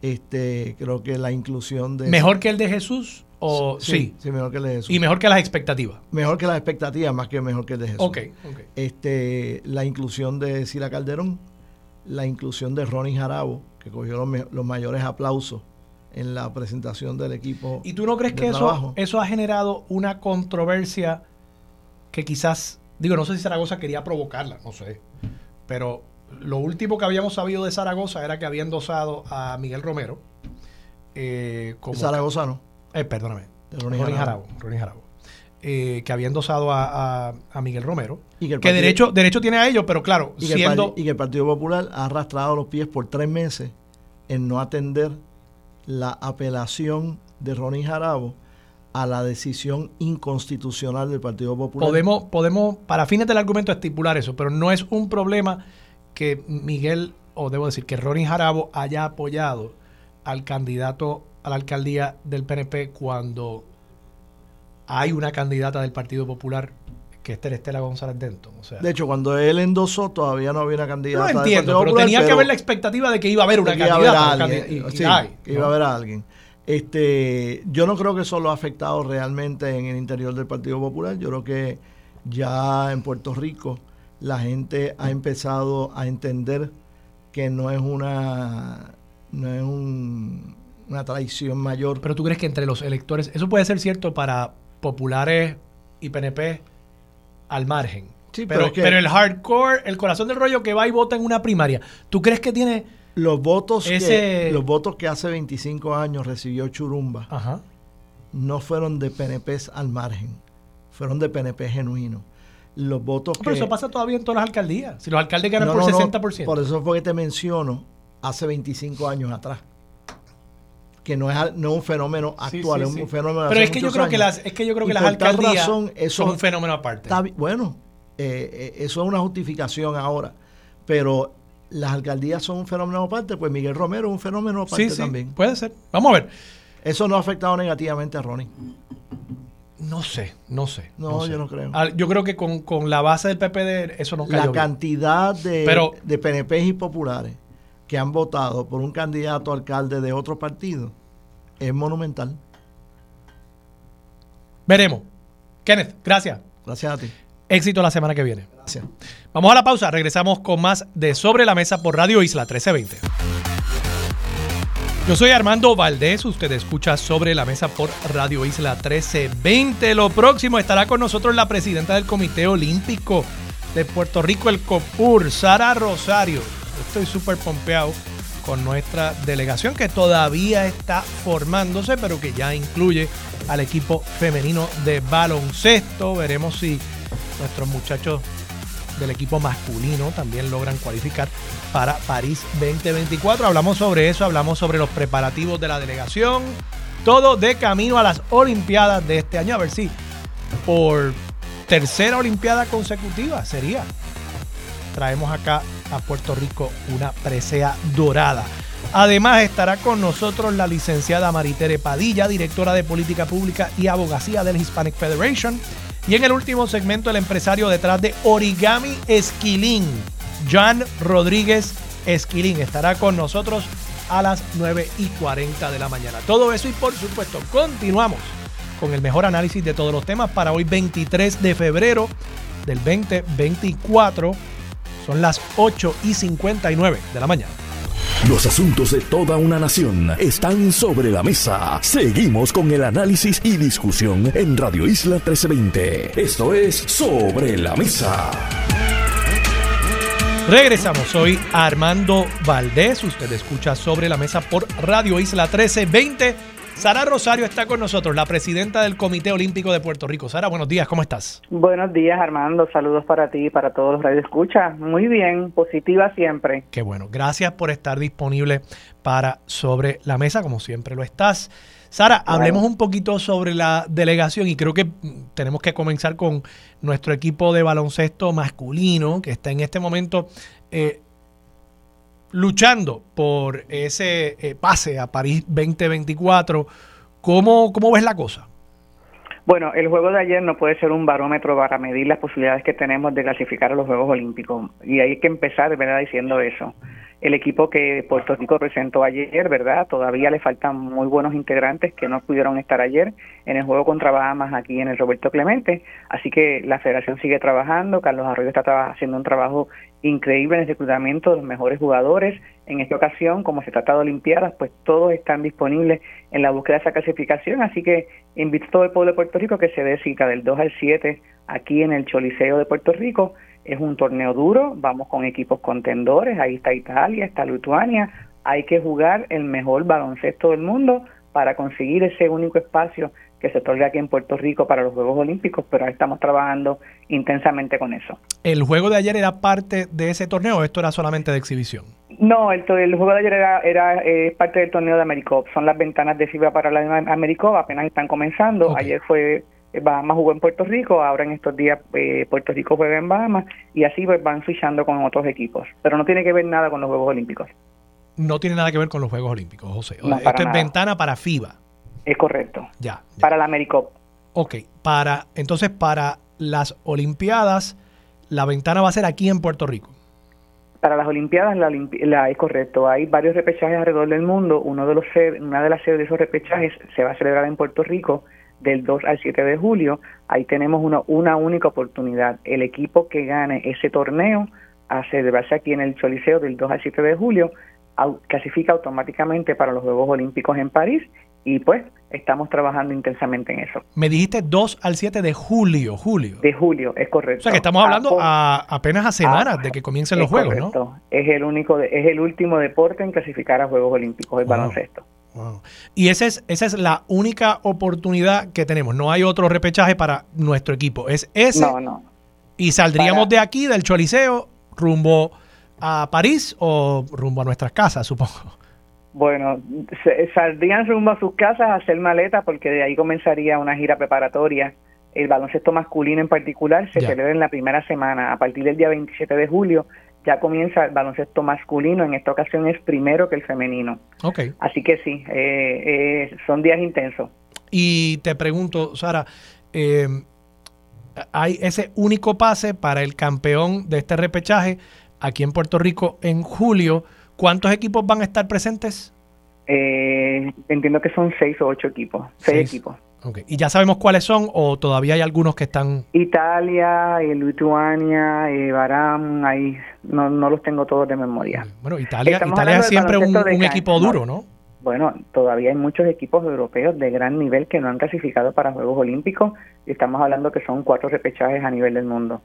Este, creo que la inclusión de... ¿Mejor que el de Jesús? O, sí, sí, mejor que el de Jesús. ¿Y mejor que las expectativas? Mejor que las expectativas, más que mejor que el de Jesús. Ok, ok. Este, la inclusión de Sila Calderón, la inclusión de Ronnie Jarabo, que cogió los, los mayores aplausos en la presentación del equipo. ¿Y tú no crees que eso, eso ha generado una controversia que quizás, digo, no sé si Zaragoza quería provocarla, no sé, pero lo último que habíamos sabido de Zaragoza era que había endosado a Miguel Romero. Eh, como Zaragoza no. Eh, perdóname. Ronnie Jarabo. Eh, que había endosado a, a, Miguel Romero. Y que, derecho, derecho tiene a ello, pero claro, y siendo... y que el Partido Popular ha arrastrado los pies por tres meses en no atender la apelación de Ronnie Jarabo a la decisión inconstitucional del Partido Popular. Podemos, podemos, para fines del argumento, estipular eso, pero no es un problema que Miguel, o debo decir, que Ronnie Jarabo haya apoyado al candidato a la alcaldía del PNP cuando hay una candidata del Partido Popular que es Estela González Denton. O sea, de hecho, cuando él endosó, todavía no había una candidata. No entiendo, pero tenía que haber la expectativa de que iba a haber una candidata. que iba a haber a alguien. Este, yo no creo que eso lo ha afectado realmente en el interior del Partido Popular. Yo creo que ya en Puerto Rico la gente ha empezado a entender que no es una no es una traición mayor. Pero tú crees que entre los electores, eso puede ser cierto para populares y PNP al margen. Sí, pero, pero, el hardcore, el corazón del rollo que va y vota en una primaria, ¿tú crees que tiene los votos que, los votos que hace 25 años recibió Churumba no fueron de PNPs al margen, fueron de PNP genuino. Los votos Pero eso pasa todavía en todas las alcaldías. Si los alcaldes ganan por 60%. por eso fue que te menciono hace 25 años atrás que no es, no un fenómeno actual, es un fenómeno Pero es que, yo creo que las, es que yo creo que las alcaldías son un fenómeno aparte. bueno, eh, eh, eso es una justificación ahora, pero las alcaldías son un fenómeno aparte, pues Miguel Romero es un fenómeno aparte también. Puede ser. Vamos a ver. Eso no ha afectado negativamente a Ronnie. No sé, no sé. No, yo no creo. Yo creo que con, la base del PPD eso no cayó La cantidad de, de PNP y populares que han votado por un candidato alcalde de otro partido es monumental. Veremos. Kenneth, gracias. Gracias a ti. Éxito la semana que viene. Gracias. Vamos a la pausa, regresamos con más de Sobre la Mesa por Radio Isla 1320. Yo soy Armando Valdés, usted escucha Sobre la Mesa por Radio Isla 1320. Lo próximo estará con nosotros la presidenta del Comité Olímpico de Puerto Rico, el COPUR, Sara Rosario. Estoy súper pompeado con nuestra delegación que todavía está formándose, pero que ya incluye al equipo femenino de baloncesto. Veremos si nuestros muchachos del equipo masculino también logran cualificar para París 2024. Hablamos sobre eso, hablamos sobre los preparativos de la delegación, todo de camino a las Olimpiadas de este año. A ver si por tercera Olimpiada consecutiva sería. Traemos acá a Puerto Rico una presea dorada. Además estará con nosotros la licenciada Maritere Padilla, directora de Política Pública y Abogacía del Hispanic Federation y en el último segmento, el empresario detrás de Origami Esquilín, Jan Rodríguez Esquilín, estará con nosotros a las 9 y 40 de la mañana. Todo eso y por supuesto, continuamos con el mejor análisis de todos los temas para hoy 23 de febrero del 2024. Son las 8 y 59 de la mañana. Los asuntos de toda una nación están sobre la mesa. Seguimos con el análisis y discusión en Radio Isla 1320. Esto es Sobre la Mesa. Regresamos, soy Armando Valdés. Usted escucha Sobre la Mesa por Radio Isla 1320. Sara Rosario está con nosotros, la presidenta del Comité Olímpico de Puerto Rico. Sara, buenos días, ¿cómo estás? Buenos días, Armando. Saludos para ti y para todos los radioescuchas. Muy bien, positiva siempre. Qué bueno. Gracias por estar disponible para Sobre la Mesa, como siempre lo estás. Sara, hablemos un poquito sobre la delegación y creo que tenemos que comenzar con nuestro equipo de baloncesto masculino, que está en este momento eh, luchando por ese eh, pase a París 2024. ¿Cómo, ¿Cómo ves la cosa? Bueno, el juego de ayer no puede ser un barómetro para medir las posibilidades que tenemos de clasificar a los Juegos Olímpicos. Y hay que empezar, ¿verdad?, diciendo eso el equipo que Puerto Rico presentó ayer, ¿verdad? Todavía le faltan muy buenos integrantes que no pudieron estar ayer en el juego contra Bahamas aquí en el Roberto Clemente. Así que la federación sigue trabajando. Carlos Arroyo está haciendo un trabajo increíble en el reclutamiento de los mejores jugadores. En esta ocasión, como se trata de Olimpiadas, pues todos están disponibles en la búsqueda de esa clasificación. Así que invito a todo el pueblo de Puerto Rico que se dé del 2 al 7 aquí en el Choliseo de Puerto Rico es un torneo duro, vamos con equipos contendores, ahí está Italia, está Lituania, hay que jugar el mejor baloncesto del mundo para conseguir ese único espacio que se otorga aquí en Puerto Rico para los Juegos Olímpicos, pero ahí estamos trabajando intensamente con eso. ¿El juego de ayer era parte de ese torneo o esto era solamente de exhibición? No, el, juego de ayer era, era eh, parte del torneo de Americop. Son las ventanas de FIBA para la Americop, apenas están comenzando. Ayer fue eh, Bahamas jugó en Puerto Rico, ahora en estos días eh, Puerto Rico juega en Bahamas y así pues, van fichando con otros equipos. Pero no tiene que ver nada con los Juegos Olímpicos. No tiene nada que ver con los Juegos Olímpicos, José. Esto es ventana para FIBA. Es correcto. Ya. Para la AmeriCop. Ok, para, entonces para las Olimpiadas, la ventana va a ser aquí en Puerto Rico. Para las Olimpiadas la, es correcto. Hay varios repechajes alrededor del mundo. Uno de los una de las sedes de esos repechajes se va a celebrar en Puerto Rico del 2 al 7 de julio. Ahí tenemos una, una única oportunidad. El equipo que gane ese torneo a celebrarse aquí en el Choliseo del 2 al 7 de julio clasifica automáticamente para los Juegos Olímpicos en París y pues estamos trabajando intensamente en eso. Me dijiste 2 al 7 de julio, julio. De julio, es correcto. O sea que estamos hablando a, apenas a semanas de que comiencen los Juegos, ¿no? Es el único, es el último deporte en clasificar a Juegos Olímpicos, el baloncesto. Y esa es, esa es la única oportunidad que tenemos. No hay otro repechaje para nuestro equipo. Es ese. No, no. Y saldríamos de aquí, del Choliseo, rumbo a París o rumbo a nuestras casas, supongo. Bueno, saldrían rumbo a sus casas a hacer maletas porque de ahí comenzaría una gira preparatoria. El baloncesto masculino en particular se celebra en la primera semana, a partir del día 27 de julio ya comienza el baloncesto masculino, en esta ocasión es primero que el femenino. Okay. Así que sí, eh, eh, son días intensos. Y te pregunto, Sara, eh, hay ese único pase para el campeón de este repechaje aquí en Puerto Rico en julio. ¿Cuántos equipos van a estar presentes? entiendo que son seis o ocho equipos, seis, equipos. Okay. ¿Y ya sabemos cuáles son o todavía hay algunos que están...? Italia, eh, Lituania, eh, Baram, ahí no, no los tengo todos de memoria. Bueno, Italia, Italia es siempre un, equipo duro, ¿no? Bueno, todavía hay muchos equipos europeos de gran nivel que no han clasificado para Juegos Olímpicos y estamos hablando que son cuatro repechajes a nivel del mundo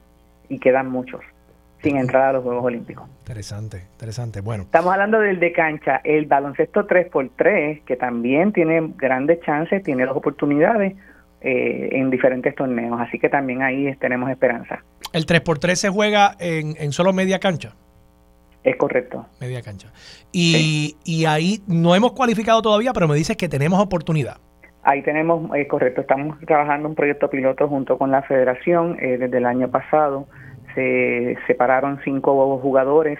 y quedan muchos sin entrar a los Juegos Olímpicos. Interesante, interesante. Bueno. Estamos hablando del de cancha, el baloncesto 3x3, que también tiene grandes chances, tiene las oportunidades eh, en diferentes torneos, así que también ahí tenemos esperanza. ¿El 3x3 se juega en, en solo media cancha? Es correcto. Media cancha. Y, y ahí no hemos cualificado todavía, pero me dices que tenemos oportunidad. Ahí tenemos, es correcto, estamos trabajando un proyecto piloto junto con la federación eh, desde el año pasado se separaron cinco jugadores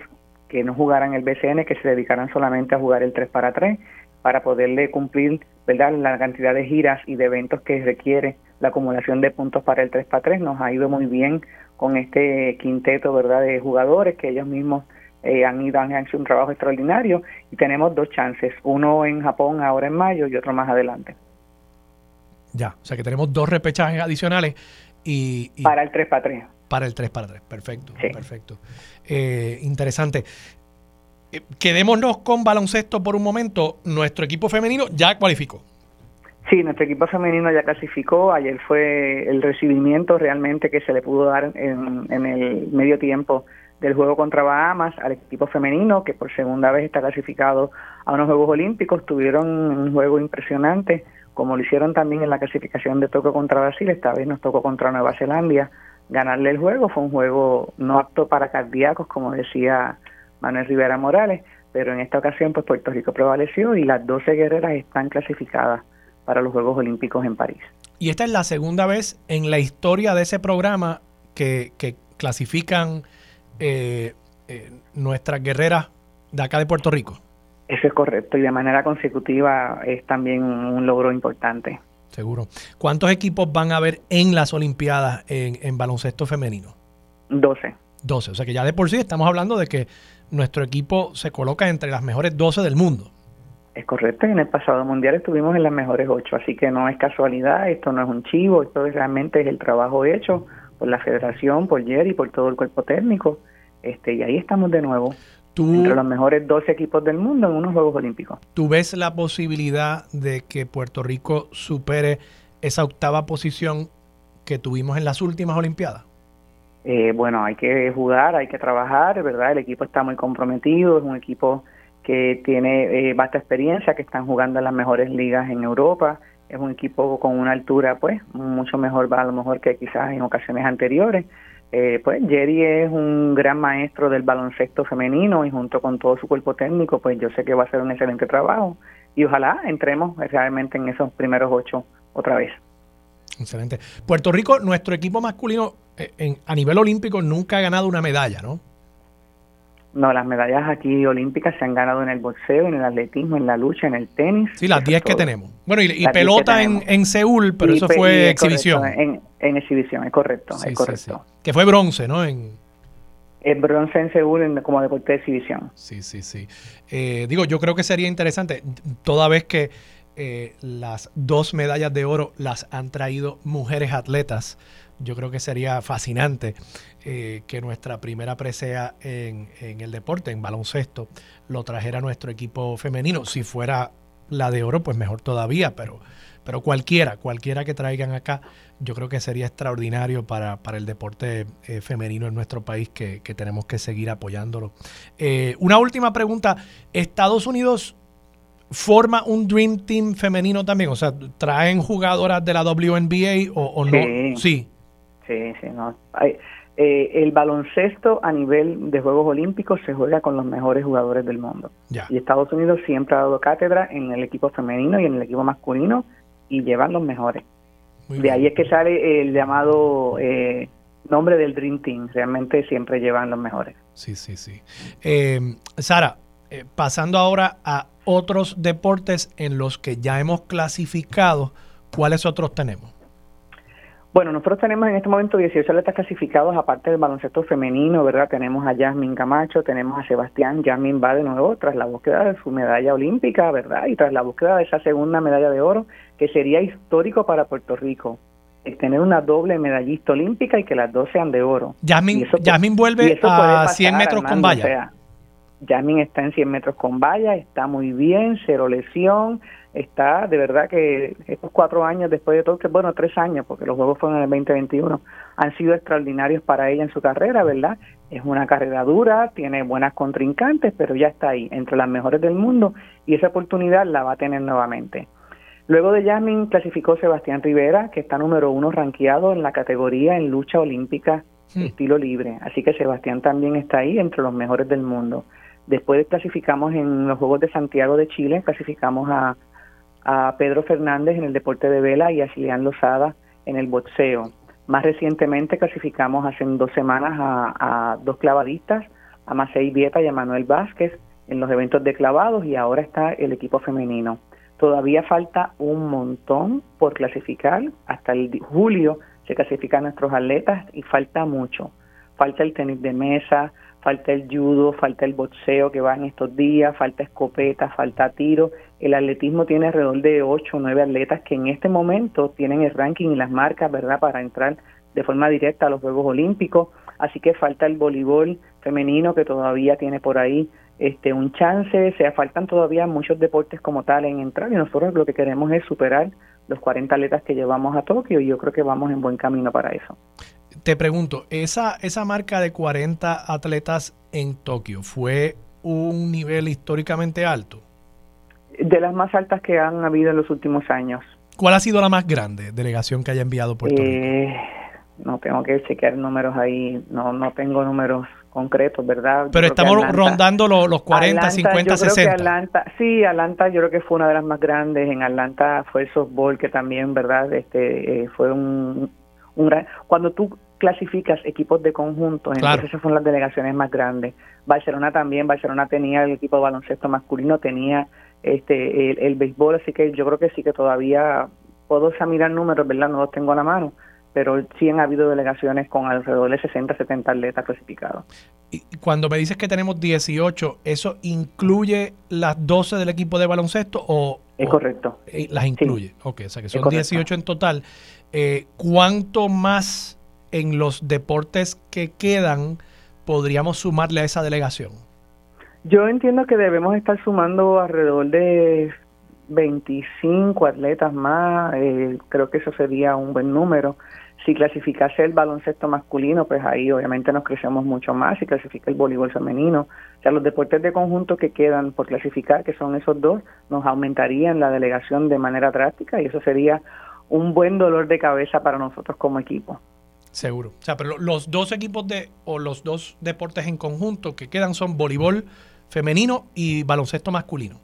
que no jugaran el BCN, que se dedicaran solamente a jugar el 3 para 3, para poderle cumplir ¿verdad? la cantidad de giras y de eventos que requiere la acumulación de puntos para el 3 para 3. Nos ha ido muy bien con este quinteto verdad de jugadores que ellos mismos eh, han ido han hecho un trabajo extraordinario y tenemos dos chances, uno en Japón ahora en mayo y otro más adelante. Ya, o sea que tenemos dos repechajes adicionales y, y... para el 3 para 3 para el 3 para 3. Perfecto, perfecto. Eh, interesante. Eh, quedémonos con baloncesto por un momento. Nuestro equipo femenino ya cualificó. Sí, nuestro equipo femenino ya clasificó. Ayer fue el recibimiento realmente que se le pudo dar en, en el medio tiempo del juego contra Bahamas al equipo femenino, que por segunda vez está clasificado a unos Juegos Olímpicos. Tuvieron un juego impresionante, como lo hicieron también en la clasificación de Toco contra Brasil. Esta vez nos tocó contra Nueva Zelanda ganarle el juego. Fue un juego no apto para cardíacos, como decía Manuel Rivera Morales, pero en esta ocasión pues Puerto Rico prevaleció y las 12 guerreras están clasificadas para los Juegos Olímpicos en París. Y esta es la segunda vez en la historia de ese programa que, que clasifican eh, eh, nuestras guerreras de acá de Puerto Rico. Eso es correcto y de manera consecutiva es también un logro importante. Seguro. ¿Cuántos equipos van a haber en las Olimpiadas en, baloncesto femenino? 12. 12. O sea que ya de por sí estamos hablando de que nuestro equipo se coloca entre las mejores 12 del mundo. Es correcto, en el pasado mundial estuvimos en las mejores 8, así que no es casualidad, esto no es un chivo, esto realmente es el trabajo hecho por la federación, por Jerry, por todo el cuerpo técnico, este y ahí estamos de nuevo entre los mejores 12 equipos del mundo en unos Juegos Olímpicos. ¿Tú ves la posibilidad de que Puerto Rico supere esa octava posición que tuvimos en las últimas Olimpiadas? Eh, bueno, hay que jugar, hay que trabajar, ¿verdad? El equipo está muy comprometido, es un equipo que tiene eh, vasta experiencia, que están jugando en las mejores ligas en Europa, es un equipo con una altura, pues, mucho mejor, a lo mejor que quizás en ocasiones anteriores. Eh, pues Jerry es un gran maestro del baloncesto femenino y junto con todo su cuerpo técnico, pues yo sé que va a hacer un excelente trabajo y ojalá entremos realmente en esos primeros ocho otra vez. Excelente. Puerto Rico, nuestro equipo masculino eh, a nivel olímpico nunca ha ganado una medalla, ¿no? No, las medallas aquí olímpicas se han ganado en el boxeo, en el atletismo, en la lucha, en el tenis. Sí, las 10 que tenemos. Bueno, y, pelota en, en, Seúl, pero eso fue exhibición. en, en, exhibición, es correcto, es correcto. Que fue bronce, ¿no? En... El bronce en Seúl como deporte de exhibición. Sí, sí, sí. Eh, digo, yo creo que sería interesante, toda vez que eh, las dos medallas de oro las han traído mujeres atletas, yo creo que sería fascinante eh, que nuestra primera presea en, en, el deporte, en baloncesto, lo trajera nuestro equipo femenino. Si fuera la de oro, pues mejor todavía, pero, pero cualquiera, cualquiera que traigan acá, yo creo que sería extraordinario para, para el deporte eh, femenino en nuestro país, que, que, tenemos que seguir apoyándolo. Eh, una última pregunta, ¿Estados Unidos forma un Dream Team femenino también? O sea, ¿traen jugadoras de la WNBA o, o no? Sí. Sí, sí, no. Eh, el baloncesto a nivel de Juegos Olímpicos se juega con los mejores jugadores del mundo. Y Estados Unidos siempre ha dado cátedra en el equipo femenino y en el equipo masculino y llevan los mejores. de ahí es que sale el llamado eh, nombre del Dream Team. Realmente siempre llevan los mejores. Sí, sí, sí. Eh, Sara, pasando ahora a otros deportes en los que ya hemos clasificado, ¿cuáles otros tenemos? Bueno, nosotros tenemos en este momento 18 atletas clasificados, aparte del baloncesto femenino, ¿verdad? Tenemos a Yasmin Camacho, tenemos a Sebastián. Yasmin va de nuevo tras la búsqueda de su medalla olímpica, ¿verdad? Y tras la búsqueda de esa segunda medalla de oro, que sería histórico para Puerto Rico. Es tener una doble medallista olímpica y que las dos sean de oro. Yasmin, vuelve a 100 metros con valla. Yasmin está en 100 metros con valla, está muy bien, cero lesión, está de verdad que estos cuatro años después de todo, que bueno, tres años, porque los juegos fueron en el 2021, han sido extraordinarios para ella en su carrera, ¿verdad? Es una carrera dura, tiene buenas contrincantes, pero ya está ahí, entre las mejores del mundo, y esa oportunidad la va a tener nuevamente. Luego de Yasmin clasificó Sebastián Rivera, que está número uno rankeado en la categoría en lucha olímpica estilo libre. Así que Sebastián también está ahí entre los mejores del mundo. Después clasificamos en los Juegos de Santiago de Chile, clasificamos a, Pedro Fernández en el deporte de vela y a Cilian Lozada en el boxeo. Más recientemente clasificamos hace dos semanas a, dos clavadistas, a Macei Vieta y a Manuel Vázquez en los eventos de clavados y ahora está el equipo femenino. Todavía falta un montón por clasificar. Hasta el julio se clasifican nuestros atletas y falta mucho. Falta el tenis de mesa, falta el judo, falta el boxeo que va en estos días, falta escopeta, falta tiro. El atletismo tiene alrededor de 8 o 9 atletas que en este momento tienen el ranking y las marcas, ¿verdad?, para entrar de forma directa a los Juegos Olímpicos. Así que falta el voleibol femenino que todavía tiene por ahí este un chance, o sea, faltan todavía muchos deportes como tal en entrar y nosotros lo que queremos es superar los 40 atletas que llevamos a Tokio y yo creo que vamos en buen camino para eso te pregunto, esa, esa marca de 40 atletas en Tokio fue un nivel históricamente alto? De las más altas que han habido en los últimos años. ¿Cuál ha sido la más grande delegación que haya enviado Puerto Rico? Eh, no tengo que chequear números ahí, no, no tengo números concretos, ¿verdad? Pero estamos rondando los, 40, 50, 60. Atlanta, sí, Atlanta yo creo que fue una de las más grandes. En Atlanta fue el softball que también, ¿verdad? Este eh, fue un, un gran... Cuando tú clasificas equipos de conjunto, entonces esas son las delegaciones más grandes. Barcelona también, Barcelona tenía el equipo de baloncesto masculino, tenía este el, béisbol, así que yo creo que sí que todavía puedo examinar números, ¿verdad? No los tengo a la mano, pero sí han habido delegaciones con alrededor de 60, 70 atletas clasificados. Y cuando me dices que tenemos 18, ¿eso incluye las 12 del equipo de baloncesto o...? Es correcto. Las incluye, ok, o sea que son 18 en total. Eh, ¿Cuánto más en los deportes que quedan podríamos sumarle a esa delegación? Yo entiendo que debemos estar sumando alrededor de 25 atletas más, eh, creo que eso sería un buen número. Si clasificase el baloncesto masculino, pues ahí obviamente nos crecemos mucho más. Si clasifica el voleibol femenino, o sea, los deportes de conjunto que quedan por clasificar, que son esos dos, nos aumentarían la delegación de manera drástica y eso sería un buen dolor de cabeza para nosotros como equipo. Seguro. O sea, pero los dos equipos de, o los dos deportes en conjunto que quedan son voleibol femenino y baloncesto masculino.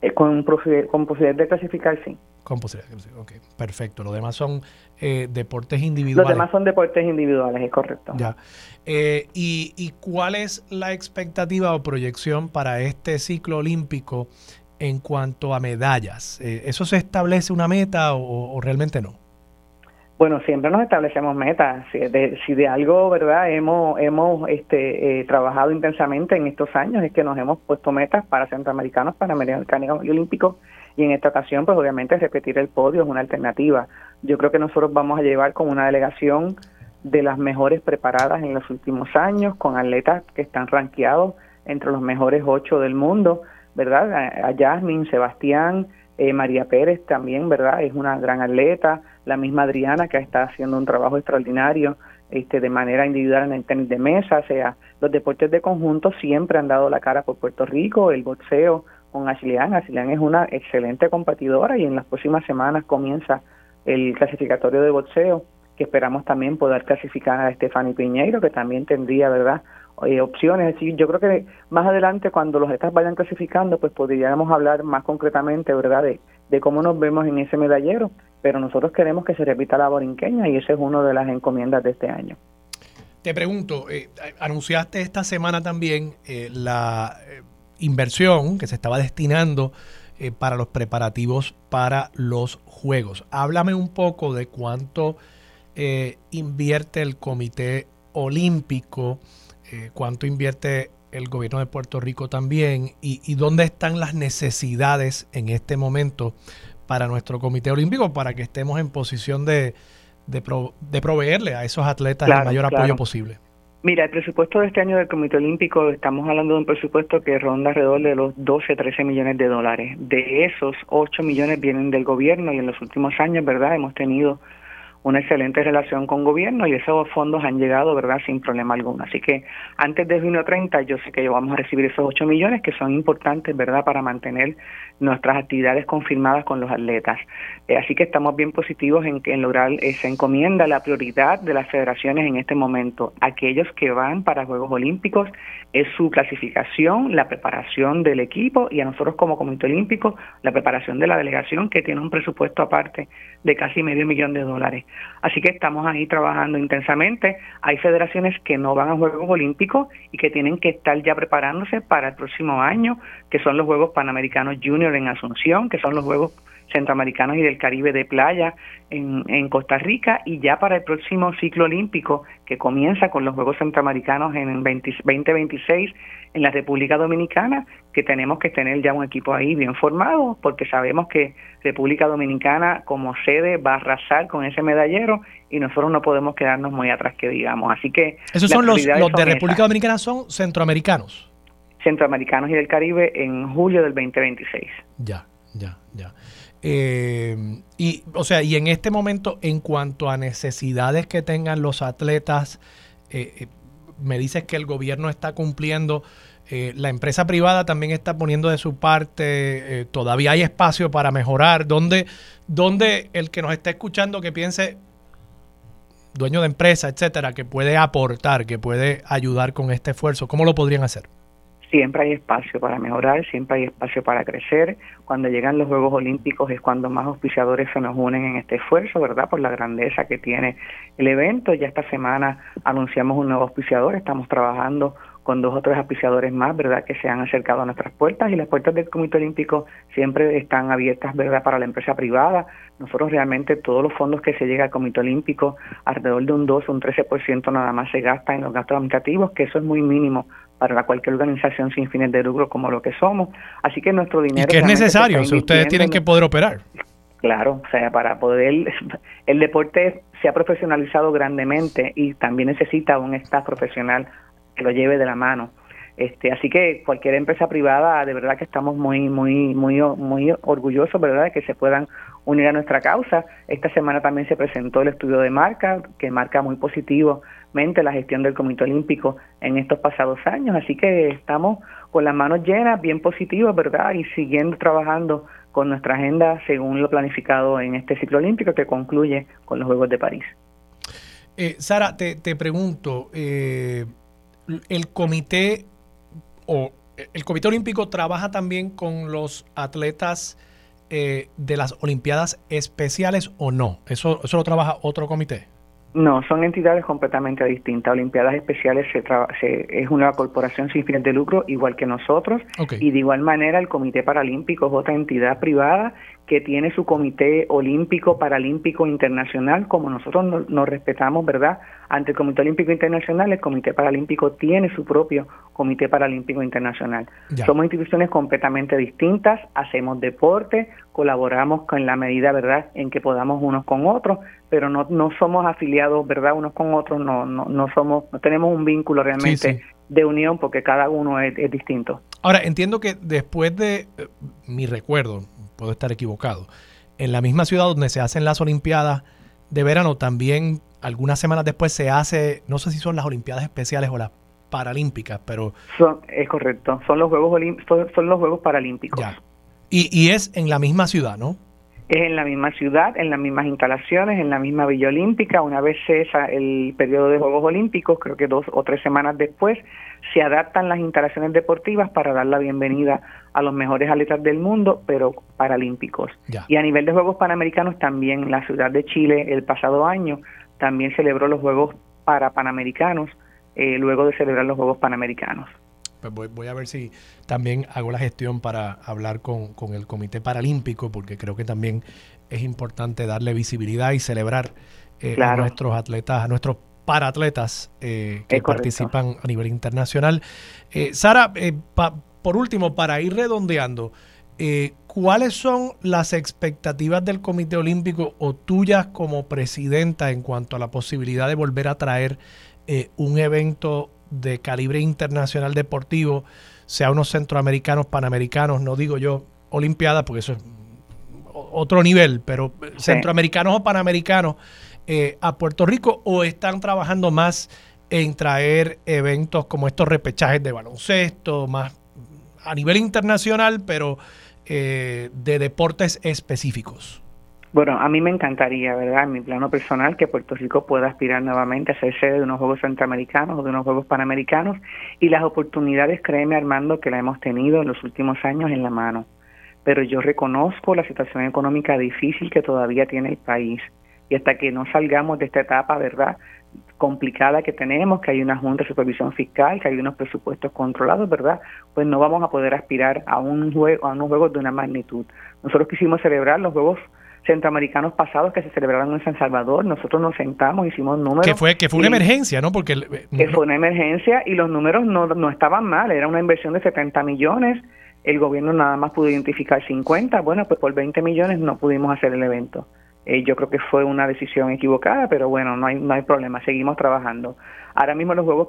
Eh, con, con, posibilidad de clasificar, sí. Con posibilidad de clasificar, ok. Perfecto. Los demás son eh, deportes individuales. Los demás son deportes individuales, es correcto. Ya. Eh, y, ¿Y cuál es la expectativa o proyección para este ciclo olímpico en cuanto a medallas? ¿Eso se establece una meta o realmente no? Bueno, siempre nos establecemos metas. Si de, si de algo, ¿verdad? Hemos hemos este, eh, trabajado intensamente en estos años es que nos hemos puesto metas para centroamericanos, panamericanos y olímpicos y en esta ocasión, pues obviamente repetir el podio es una alternativa. Yo creo que nosotros vamos a llevar con una delegación de las mejores preparadas en los últimos años, con atletas que están rankeados entre los mejores ocho del mundo, ¿verdad? A, Jasmine, Sebastián, eh, María Pérez también, ¿verdad? Es una gran atleta la misma Adriana que está haciendo un trabajo extraordinario este, de manera individual en el tenis de mesa, o sea, los deportes de conjunto siempre han dado la cara por Puerto Rico, el boxeo con Ashlean, Ashlean es una excelente competidora y en las próximas semanas comienza el clasificatorio de boxeo, que esperamos también poder clasificar a Estefani Piñeiro, que también tendría, ¿verdad?, eh, opciones. Así, yo creo que más adelante, cuando los estas vayan clasificando, pues podríamos hablar más concretamente, ¿verdad?, de, de cómo nos vemos en ese medallero pero nosotros queremos que se repita la borinqueña y esa es una de las encomiendas de este año. Te pregunto, eh, anunciaste esta semana también eh, la eh, inversión que se estaba destinando para los preparativos para los Juegos. Háblame un poco de cuánto invierte el Comité Olímpico, cuánto invierte el gobierno de Puerto Rico también y, dónde están las necesidades en este momento para nuestro Comité Olímpico para que estemos en posición de, de, proveerle a esos atletas el mayor apoyo posible. Mira, el presupuesto de este año del Comité Olímpico, estamos hablando de un presupuesto que ronda alrededor de los 12, 13 millones de dólares. De esos, 8 millones vienen del gobierno y en los últimos años, ¿verdad? Hemos tenido una excelente relación con gobierno y esos fondos han llegado, ¿verdad?, sin problema alguno. Así que antes de junio 30 yo sé que vamos a recibir esos 8 millones que son importantes, ¿verdad?, para mantener nuestras actividades confirmadas con los atletas. Eh, así que estamos bien positivos en, en lograr esa encomienda, la prioridad de las federaciones en este momento. Aquellos que van para Juegos Olímpicos es su clasificación, la preparación del equipo y a nosotros como Comité Olímpico la preparación de la delegación que tiene un presupuesto aparte de casi medio millón de dólares. Así que estamos ahí trabajando intensamente. Hay federaciones que no van a Juegos Olímpicos y que tienen que estar ya preparándose para el próximo año, que son los Juegos Panamericanos Junior en Asunción, que son los Juegos Centroamericanos y del Caribe de Playa en, en, Costa Rica y ya para el próximo ciclo olímpico que comienza con los Juegos Centroamericanos en 2026 en la República Dominicana, que tenemos que tener ya un equipo ahí bien formado, porque sabemos que República Dominicana como sede va a arrasar con ese medallero y nosotros no podemos quedarnos muy atrás que digamos. Así que... Esos son los, los de República Dominicana, son centroamericanos. Centroamericanos y del Caribe en julio del 2026. Ya, ya, ya. Eh, y, o sea, y en este momento, en cuanto a necesidades que tengan los atletas, eh, eh, me dices que el gobierno está cumpliendo, la empresa privada también está poniendo de su parte, todavía hay espacio para mejorar. ¿Dónde, ¿Dónde el que nos está escuchando que piense, dueño de empresa, etcétera, que puede aportar, que puede ayudar con este esfuerzo, cómo lo podrían hacer? Siempre hay espacio para mejorar, siempre hay espacio para crecer. Cuando llegan los Juegos Olímpicos es cuando más auspiciadores se nos unen en este esfuerzo, ¿verdad? Por la grandeza que tiene el evento. Ya esta semana anunciamos un nuevo auspiciador, estamos trabajando con dos o tres auspiciadores más, ¿verdad?, que se han acercado a nuestras puertas y las puertas del Comité Olímpico siempre están abiertas, ¿verdad?, para la empresa privada. Nosotros realmente todos los fondos que se llega al Comité Olímpico, alrededor de un 2 o un 13% nada más se gasta en los gastos administrativos, que eso es muy mínimo para cualquier organización sin fines de lucro como lo que somos. Así que nuestro dinero... Y que es necesario, si ustedes tienen que poder operar. Claro, o sea, para poder... El deporte se ha profesionalizado grandemente y también necesita un staff profesional que lo lleve de la mano. Este, así que cualquier empresa privada, de verdad que estamos muy, muy, muy, muy orgullosos, ¿verdad?, de que se puedan unir a nuestra causa. Esta semana también se presentó el estudio de marca, que marca muy positivamente la gestión del Comité Olímpico en estos pasados años. Así que estamos con las manos llenas, bien positivos, ¿verdad? Y siguiendo trabajando con nuestra agenda según lo planificado en este ciclo olímpico que concluye con los Juegos de París. Eh, Sara, te, te pregunto, eh, el comité o el Comité Olímpico trabaja también con los atletas eh, de las Olimpiadas Especiales o no? ¿Eso, ¿Eso lo trabaja otro comité? No, son entidades completamente distintas. Olimpiadas Especiales se es una corporación sin fines de lucro, igual que nosotros, y de igual manera el Comité Paralímpico es otra entidad privada que tiene su Comité Olímpico Paralímpico Internacional, como nosotros nos, respetamos, ¿verdad? Ante el Comité Olímpico Internacional, el Comité Paralímpico tiene su propio Comité Paralímpico Internacional. Somos instituciones completamente distintas, hacemos deporte, colaboramos con la medida, ¿verdad?, en que podamos unos con otros, pero no, no somos afiliados, ¿verdad?, unos con otros, no, no, no somos, no tenemos un vínculo realmente de unión porque cada uno es, es distinto. Ahora, entiendo que después de eh, mi recuerdo, puedo estar equivocado, en la misma ciudad donde se hacen las Olimpiadas de verano, también algunas semanas después se hace, no sé si son las Olimpiadas especiales o las Paralímpicas, pero... Son, es correcto, son los Juegos, son los Juegos Paralímpicos. Ya. Y, y es en la misma ciudad, ¿no? Es en la misma ciudad, en las mismas instalaciones, en la misma Villa Olímpica. Una vez cesa el periodo de Juegos Olímpicos, creo que dos o tres semanas después, se adaptan las instalaciones deportivas para dar la bienvenida a los mejores atletas del mundo, pero paralímpicos. Y a nivel de Juegos Panamericanos también la ciudad de Chile el pasado año también celebró los Juegos para Panamericanos eh, luego de celebrar los Juegos Panamericanos. Pues voy, a ver si también hago la gestión para hablar con, el Comité Paralímpico, porque creo que también es importante darle visibilidad y celebrar a nuestros atletas, a nuestros paratletas que participan a nivel internacional. Sara, por último, para ir redondeando, ¿cuáles son las expectativas del Comité Olímpico o tuyas como presidenta en cuanto a la posibilidad de volver a traer un evento de calibre internacional deportivo, sea unos centroamericanos, panamericanos, no digo yo olimpiadas, porque eso es otro nivel, pero centroamericanos o panamericanos eh, a Puerto Rico o están trabajando más en traer eventos como estos repechajes de baloncesto, más a nivel internacional, pero eh, de deportes específicos? Bueno, a mí me encantaría, ¿verdad? En mi plano personal, que Puerto Rico pueda aspirar nuevamente a ser sede de unos Juegos Centroamericanos o de unos Juegos Panamericanos y las oportunidades, créeme Armando, que la hemos tenido en los últimos años en la mano. Pero yo reconozco la situación económica difícil que todavía tiene el país y hasta que no salgamos de esta etapa, ¿verdad? complicada que tenemos, que hay una junta de supervisión fiscal, que hay unos presupuestos controlados, ¿verdad? Pues no vamos a poder aspirar a un juego, a unos juegos de una magnitud. Nosotros quisimos celebrar los juegos centroamericanos pasados que se celebraron en San Salvador. Nosotros nos sentamos, hicimos números. Que fue, que fue una emergencia, ¿no? Porque que fue una emergencia y los números no, no estaban mal. Era una inversión de 70 millones. El gobierno nada más pudo identificar 50. Bueno, pues por 20 millones no pudimos hacer el evento. Eh, yo creo que fue una decisión equivocada, pero bueno, no hay, no hay problema, seguimos trabajando. Ahora mismo los Juegos,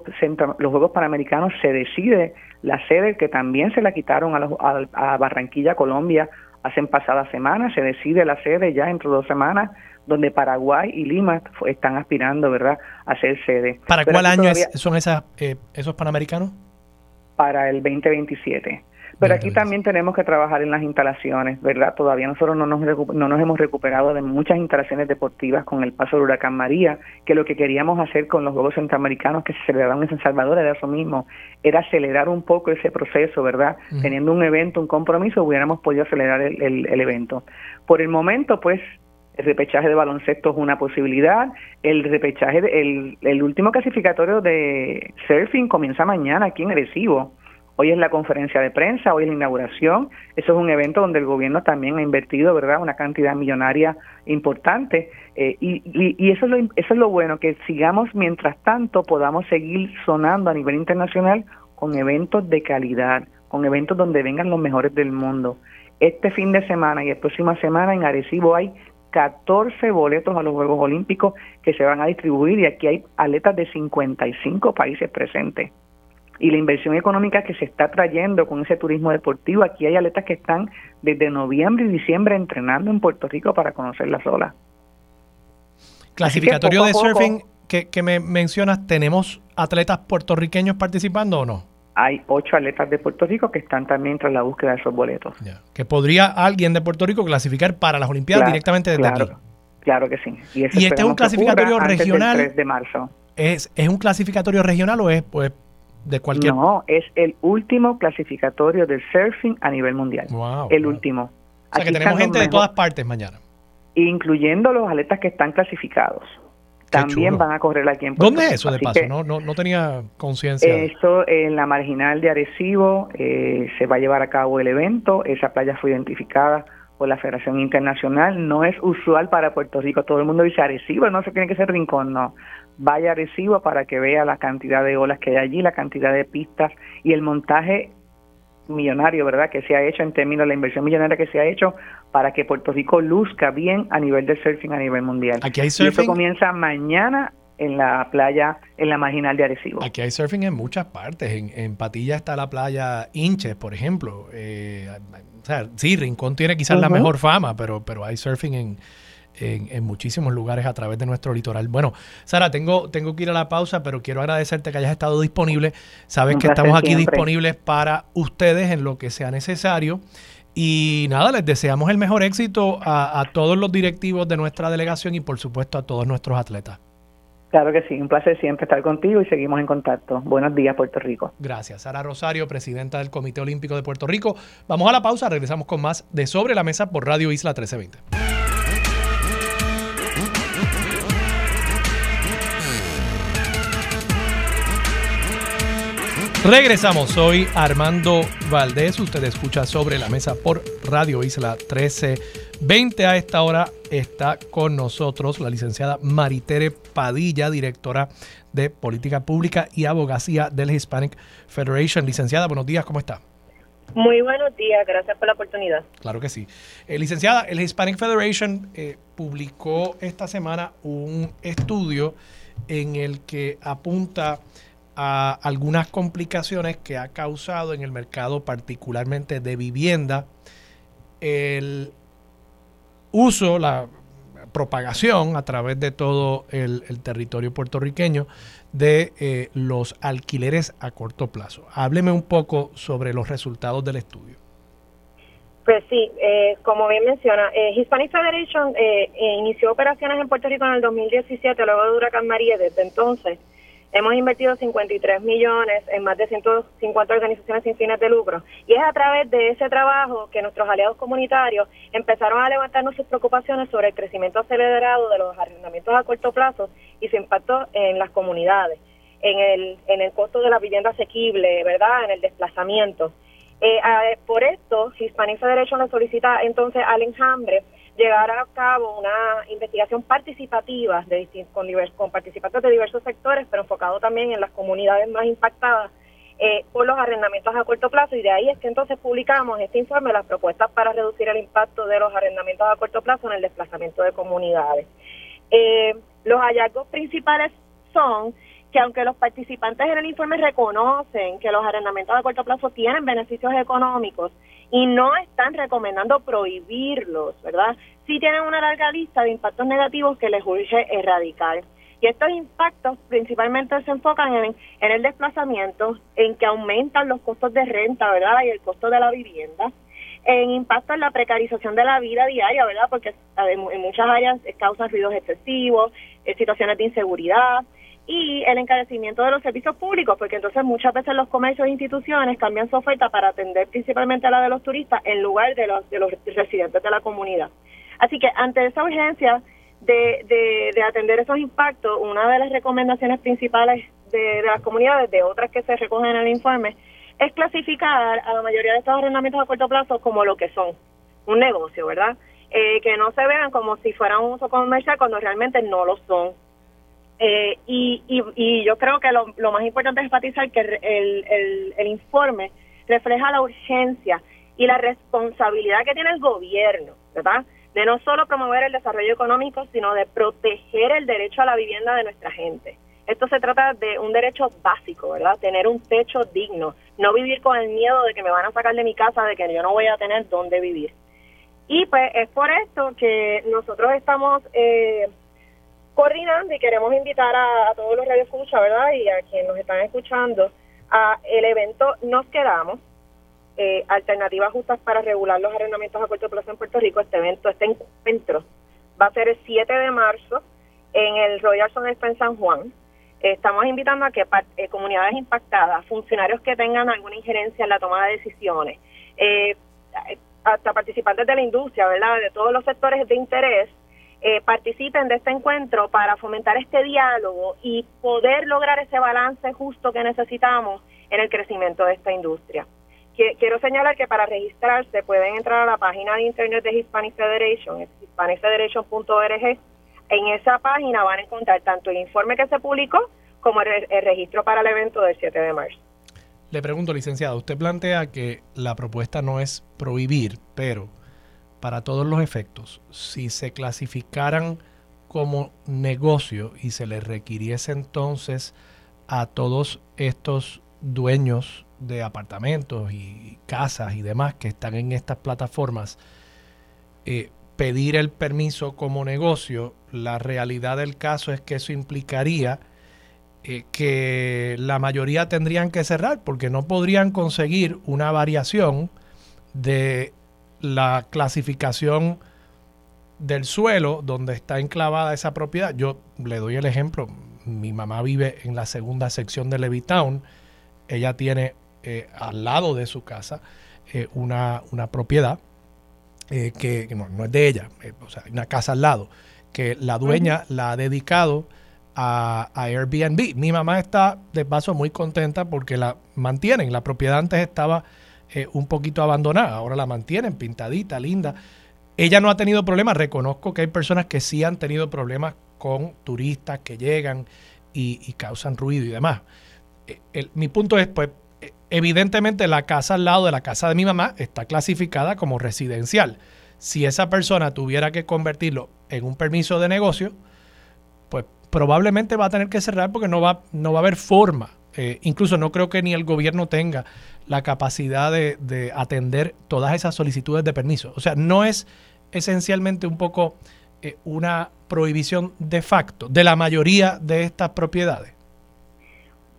los Juegos Panamericanos se decide la sede que también se la quitaron a, a Barranquilla, Colombia, hacen pasadas semanas, se decide la sede ya entre dos semanas, donde Paraguay y Lima están aspirando, ¿verdad?, a ser sede. ¿Para cuál año son esas, eh, esos panamericanos? Para el 2027. Pero aquí también tenemos que trabajar en las instalaciones, ¿verdad? Todavía nosotros no nos, no nos hemos recuperado de muchas instalaciones deportivas con el paso del huracán María, que lo que queríamos hacer con los Juegos Centroamericanos que se celebraron en San Salvador era eso mismo, era acelerar un poco ese proceso, ¿verdad? Teniendo un evento, un compromiso, hubiéramos podido acelerar el, el evento. Por el momento, pues, el repechaje de baloncesto es una posibilidad. El repechaje, el, el último clasificatorio de surfing comienza mañana aquí en Arecibo. Hoy es la conferencia de prensa, hoy es la inauguración. Eso es un evento donde el gobierno también ha invertido, ¿verdad?, una cantidad millonaria importante. Eh, y, eso, es lo, eso es lo bueno, que sigamos mientras tanto podamos seguir sonando a nivel internacional con eventos de calidad, con eventos donde vengan los mejores del mundo. Este fin de semana y la próxima semana en Arecibo hay 14 boletos a los Juegos Olímpicos que se van a distribuir y aquí hay atletas de 55 países presentes y la inversión económica que se está trayendo con ese turismo deportivo. Aquí hay atletas que están desde noviembre y diciembre entrenando en Puerto Rico para conocer las olas. Clasificatorio de surfing que, me mencionas, ¿tenemos atletas puertorriqueños participando o no? Hay ocho atletas de Puerto Rico que están también tras la búsqueda de esos boletos. Que podría alguien de Puerto Rico clasificar para las Olimpiadas directamente desde claro, aquí. Claro que sí. Y, este es un clasificatorio regional. de marzo. ¿Es, ¿Es un clasificatorio regional o es pues de cualquier... No, es el último clasificatorio del surfing a nivel mundial. el último. O sea que tenemos gente de todas partes mañana. Incluyendo los atletas que están clasificados. También van a correr aquí en Puerto ¿Dónde es eso de paso? No, no, no, tenía conciencia. Esto en la marginal de Arecibo eh, se va a llevar a cabo el evento. Esa playa fue identificada por la Federación Internacional. No es usual para Puerto Rico. Todo el mundo dice Arecibo, no se tiene que ser Rincón, no vaya a Arecibo para que vea la cantidad de olas que hay allí, la cantidad de pistas y el montaje millonario, ¿verdad?, que se ha hecho en términos de la inversión millonaria que se ha hecho para que Puerto Rico luzca bien a nivel de surfing a nivel mundial. Aquí hay surfing. Y eso comienza mañana en la playa, en la marginal de Arecibo. Aquí hay surfing en muchas partes. En, en Patilla está la playa Inches, por ejemplo. Eh, o sea, sí, Rincón tiene quizás la mejor fama, pero, pero hay surfing en, en, muchísimos lugares a través de nuestro litoral. Bueno, Sara, tengo, tengo que ir a la pausa, pero quiero agradecerte que hayas estado disponible. Sabes que estamos aquí disponibles para ustedes en lo que sea necesario. Y nada, les deseamos el mejor éxito a, todos los directivos de nuestra delegación y por supuesto a todos nuestros atletas. Claro que sí, un placer siempre estar contigo y seguimos en contacto. Buenos días, Puerto Rico. Gracias. Sara Rosario, presidenta del Comité Olímpico de Puerto Rico. Vamos a la pausa, regresamos con más de Sobre la Mesa por Radio Isla 1320. Regresamos, soy Armando Valdés, usted escucha sobre la mesa por Radio Isla 1320. 10.20 a esta hora está con nosotros la licenciada Maritere Padilla, directora de Política Pública y Abogacía del Hispanic Federation. Licenciada, buenos días, ¿cómo está? Muy buenos días, gracias por la oportunidad. Claro que sí. Eh, licenciada, el Hispanic Federation eh, publicó esta semana un estudio en el que apunta a algunas complicaciones que ha causado en el mercado, particularmente de vivienda, el uso, la propagación a través de todo el, territorio puertorriqueño de eh, los alquileres a corto plazo. Hábleme un poco sobre los resultados del estudio. Pues sí, eh, como bien menciona, eh, Hispanic Federation inició operaciones en Puerto Rico en el 2017, luego de Huracán María, desde entonces Hemos invertido 53 millones en más de 150 organizaciones sin fines de lucro. Y es a través de ese trabajo que nuestros aliados comunitarios empezaron a levantarnos sus preocupaciones sobre el crecimiento acelerado de los arrendamientos a corto plazo y su impacto en las comunidades, en el, en el costo de la vivienda asequible, ¿verdad? En el desplazamiento. Eh, por esto, Hispanic Federation le solicita entonces al enjambre llevar a cabo una investigación participativa de, con, con participantes de diversos sectores, pero enfocado también en las comunidades más impactadas eh, por los arrendamientos a corto plazo y de ahí es que entonces publicamos este informe, las propuestas para reducir el impacto de los arrendamientos a corto plazo en el desplazamiento de comunidades. Eh, los hallazgos principales son que aunque los participantes en el informe reconocen que los arrendamientos a corto plazo tienen beneficios económicos y no están recomendando prohibirlos, ¿verdad? Sí tienen una larga lista de impactos negativos que les urge erradicar. Y estos impactos principalmente se enfocan en, el desplazamiento, en que aumentan los costos de renta, ¿verdad? Y el costo de la vivienda, en impacto en la precarización de la vida diaria, ¿verdad? Porque en muchas áreas causan ruidos excesivos, eh, situaciones de inseguridad, y el encarecimiento de los servicios públicos, porque entonces muchas veces los comercios e instituciones cambian su oferta para atender principalmente a la de los turistas en lugar de los, de los residentes de la comunidad. Así que ante esa urgencia de, de, atender esos impactos, una de las recomendaciones principales de, de, las comunidades, de otras que se recogen en el informe, es clasificar a la mayoría de estos arrendamientos a corto plazo como lo que son, un negocio, ¿verdad? Eh, que no se vean como si fueran un uso comercial cuando realmente no lo son eh, y, y, yo creo que lo, más importante es enfatizar que el, el, informe refleja la urgencia y la responsabilidad que tiene el gobierno, ¿verdad? De no solo promover el desarrollo económico, sino de proteger el derecho a la vivienda de nuestra gente. Esto se trata de un derecho básico, ¿verdad? Tener un techo digno, no vivir con el miedo de que me van a sacar de mi casa, de que yo no voy a tener dónde vivir. Y pues es por esto que nosotros estamos eh, coordinando y queremos invitar a, todos los radioescuchas, ¿verdad? Y a quienes nos están escuchando a el evento Nos Quedamos, eh, Alternativas Justas para Regular los Arrendamientos a Corto Plazo en Puerto Rico. Este evento, este encuentro, va a ser el 7 de marzo en el Royal Son San Juan. estamos invitando a que eh, comunidades impactadas, funcionarios que tengan alguna injerencia en la toma de decisiones, eh, hasta participantes de la industria, ¿verdad? De todos los sectores de interés, eh, participen de este encuentro para fomentar este diálogo y poder lograr ese balance justo que necesitamos en el crecimiento de esta industria. Quiero señalar que para registrarse pueden entrar a la página de internet de Hispanic Federation, hispanicfederation.org. En esa página van a encontrar tanto el informe que se publicó como el, el registro para el evento del 7 de marzo. Le pregunto, licenciado, usted plantea que la propuesta no es prohibir, pero para todos los efectos, si se clasificaran como negocio y se les requiriese entonces a todos estos dueños de apartamentos y casas y demás que están en estas plataformas, eh, pedir el permiso como negocio, la realidad del caso es que eso implicaría eh, que la mayoría tendrían que cerrar porque no podrían conseguir una variación de la clasificación del suelo donde está enclavada esa propiedad. Yo le doy el ejemplo, mi mamá vive en la segunda sección de Levittown, ella tiene eh, al lado de su casa eh, una, propiedad eh, que, no, es de ella, o sea, una casa al lado, que la dueña la ha dedicado a, a, Airbnb. Mi mamá está de paso muy contenta porque la mantienen, la propiedad antes estaba eh, un poquito abandonada. Ahora la mantienen pintadita, linda. ella no ha tenido problemas. Reconozco que hay personas que sí han tenido problemas con turistas que llegan y, causan ruido y demás. Eh, mi punto es, pues, evidentemente la casa al lado de la casa de mi mamá está clasificada como residencial. Si esa persona tuviera que convertirlo en un permiso de negocio, pues probablemente va a tener que cerrar porque no va, no va a haber forma. Eh, incluso no creo que ni el gobierno tenga la capacidad de, atender todas esas solicitudes de permiso. O sea, no es esencialmente un poco eh, una prohibición de facto de la mayoría de estas propiedades.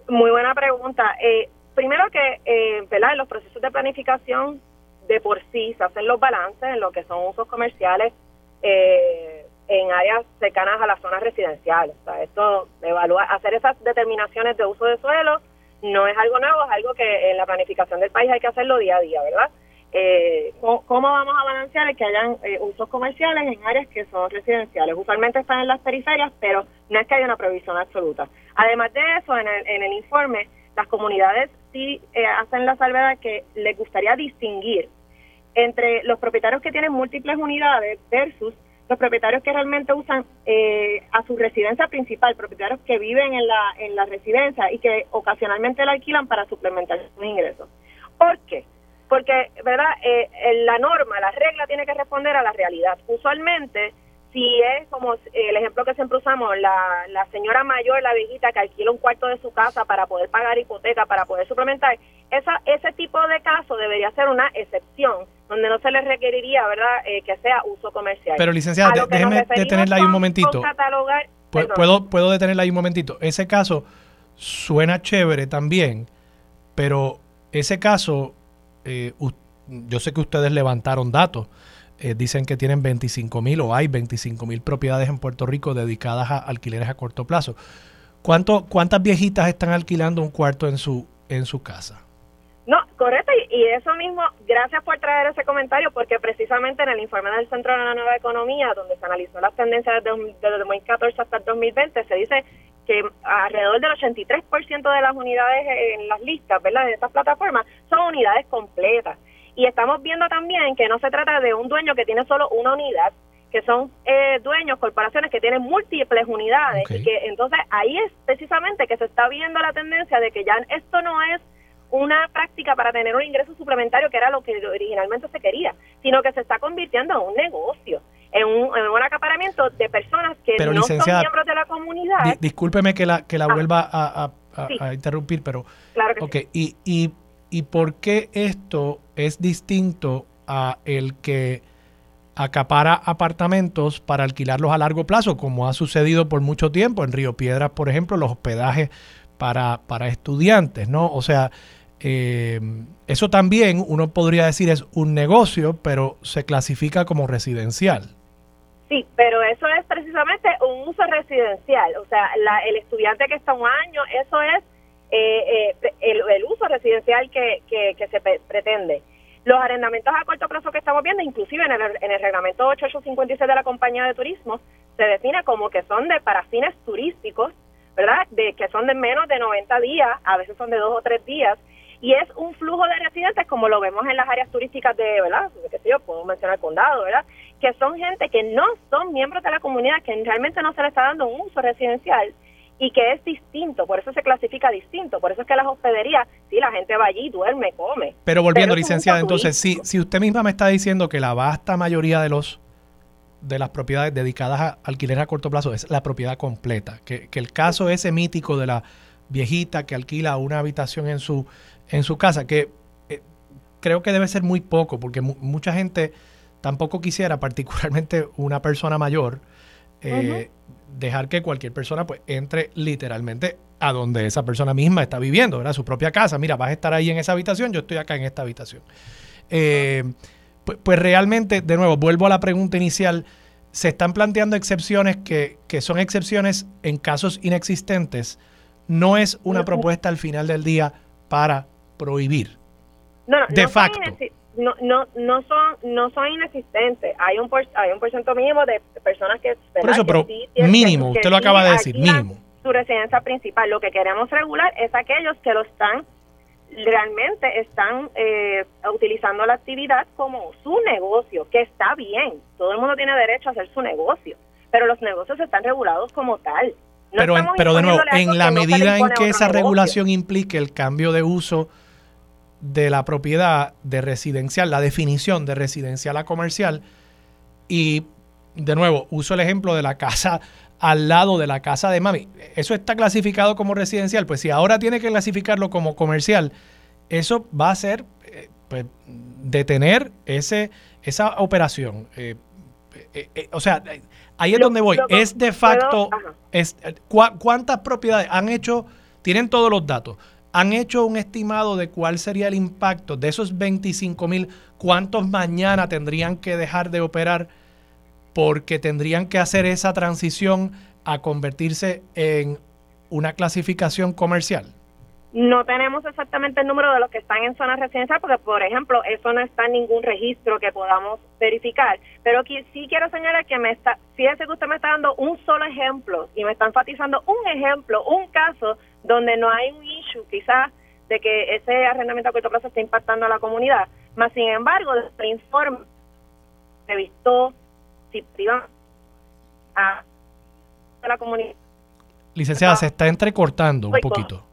Muy buena pregunta. Eh, primero que, eh. En los procesos de planificación de por sí se hacen los balances en lo que son usos comerciales eh, en áreas cercanas a las zonas residenciales. O sea, esto, evaluar, hacer esas determinaciones de uso de suelo no es algo nuevo, es algo que en la planificación del país hay que hacerlo día a día, ¿verdad? Eh, ¿Cómo vamos a balancear el que hayan eh, usos comerciales en áreas que son residenciales? Usualmente están en las periferias, pero no es que haya una prohibición absoluta. Además de eso, en el, en el informe, las comunidades sí eh, hacen la salvedad que les gustaría distinguir entre los propietarios que tienen múltiples unidades versus los propietarios que realmente usan eh, a su residencia principal, propietarios que viven en la, en la residencia y que ocasionalmente la alquilan para suplementar sus ingresos. ¿Por qué? Porque, ¿verdad? Eh, la norma, la regla tiene que responder a la realidad. Usualmente, si es como el ejemplo que siempre usamos, la, la señora mayor, la viejita que alquila un cuarto de su casa para poder pagar hipoteca, para poder suplementar, esa, ese tipo de caso debería ser una excepción, donde no se le requeriría, ¿verdad?, eh, que sea uso comercial. Pero licenciada, déjeme detenerla ahí un momentito. ¿Puedo, puedo detenerla ahí un momentito. Ese caso suena chévere también, pero ese caso, eh, yo sé que ustedes levantaron datos eh, dicen que tienen 25 mil o hay 25 mil propiedades en Puerto Rico dedicadas a alquileres a corto plazo. ¿Cuánto, ¿Cuántas viejitas están alquilando un cuarto en su, en su casa? No, correcto, y, eso mismo, gracias por traer ese comentario, porque precisamente en el informe del Centro de la Nueva Economía, donde se analizó las tendencias desde, desde 2014 hasta el 2020, se dice que alrededor del 83% de las unidades en las listas, ¿verdad?, de estas plataformas son unidades completas. Y estamos viendo también que no se trata de un dueño que tiene solo una unidad, que son eh, dueños, corporaciones que tienen múltiples unidades y que entonces ahí es precisamente que se está viendo la tendencia de que ya esto no es una práctica para tener un ingreso suplementario que era lo que originalmente se quería, sino que se está convirtiendo en un negocio, en un, en un acaparamiento de personas que no son miembros de la comunidad. discúlpeme que la que la ah. vuelva a, interrumpir, pero claro que okay. y, y ¿Y por qué esto es distinto a el que acapara apartamentos para alquilarlos a largo plazo, como ha sucedido por mucho tiempo en Río Piedras, por ejemplo, los hospedajes para, para estudiantes, ¿no? O sea, eh, eso también uno podría decir es un negocio, pero se clasifica como residencial. Sí, pero eso es precisamente un uso residencial. O sea, el estudiante que está un año, eso es eh, eh, el, uso residencial que, que, se pretende. Los arrendamientos a corto plazo que estamos viendo, inclusive en el, en el reglamento 8856 de la compañía de turismo, se define como que son de para fines turísticos, ¿verdad? De que son de menos de 90 días, a veces son de dos o tres días, y es un flujo de residentes como lo vemos en las áreas turísticas de, ¿verdad? Que yo puedo mencionar el condado, ¿verdad? Que son gente que no son miembros de la comunidad, que realmente no se le está dando un uso residencial y que es distinto, por eso se clasifica distinto, por eso es que las hospederías, sí, la gente va allí, duerme, come. Pero volviendo, licenciada, entonces, si, si usted misma me está diciendo que la vasta mayoría de los de las propiedades dedicadas a alquiler a corto plazo es la propiedad completa, que, que el caso ese mítico de la viejita que alquila una habitación en su, en su casa, que eh, creo que debe ser muy poco, porque mucha gente tampoco quisiera, particularmente una persona mayor, eh, dejar que cualquier persona pues entre literalmente a donde esa persona misma está viviendo, ¿verdad? Su propia casa. Mira, vas a estar ahí en esa habitación, yo estoy acá en esta habitación. Eh, pues, pues, realmente, de nuevo, vuelvo a la pregunta inicial, se están planteando excepciones que, que son excepciones en casos inexistentes. No es una propuesta al final del día para prohibir. No, no, de facto no no no son no son inexistentes. Hay un hay un porcentaje mínimo de personas que por eso pero mínimo usted lo acaba de decir mínimo. su residencia principal. Lo que queremos regular es aquellos que lo están realmente están eh, utilizando la actividad como su negocio, que está bien, todo el mundo tiene derecho a hacer su negocio, pero los negocios están regulados como tal. pero, pero de nuevo, en la medida en que esa regulación implique el cambio de uso de la propiedad de residencial, la definición de residencial a comercial, y de nuevo, uso el ejemplo de la casa al lado de la casa de mami. Eso está clasificado como residencial. Pues si ahora tiene que clasificarlo como comercial, eso va a ser eh, pues, detener ese, esa operación. Eh, eh, o sea, ahí es donde voy. es de facto, es, ¿cuántas propiedades han hecho? Tienen todos los datos. ¿Han hecho un estimado de cuál sería el impacto de esos 25 mil? ¿Cuántos mañana tendrían que dejar de operar? porque tendrían que hacer esa transición a convertirse en una clasificación comercial? No tenemos exactamente el número de los que están en zona residencial porque, por ejemplo, eso no está en ningún registro que podamos verificar. Pero aquí sí quiero señalar que me está, fíjese que usted me está dando un solo ejemplo y me está enfatizando un ejemplo, un caso donde no hay un issue quizás de que ese arrendamiento a corto plazo está impactando a la comunidad. Más sin embargo, el informe visto si a la comunidad. Licenciada, se está entrecortando un poquito.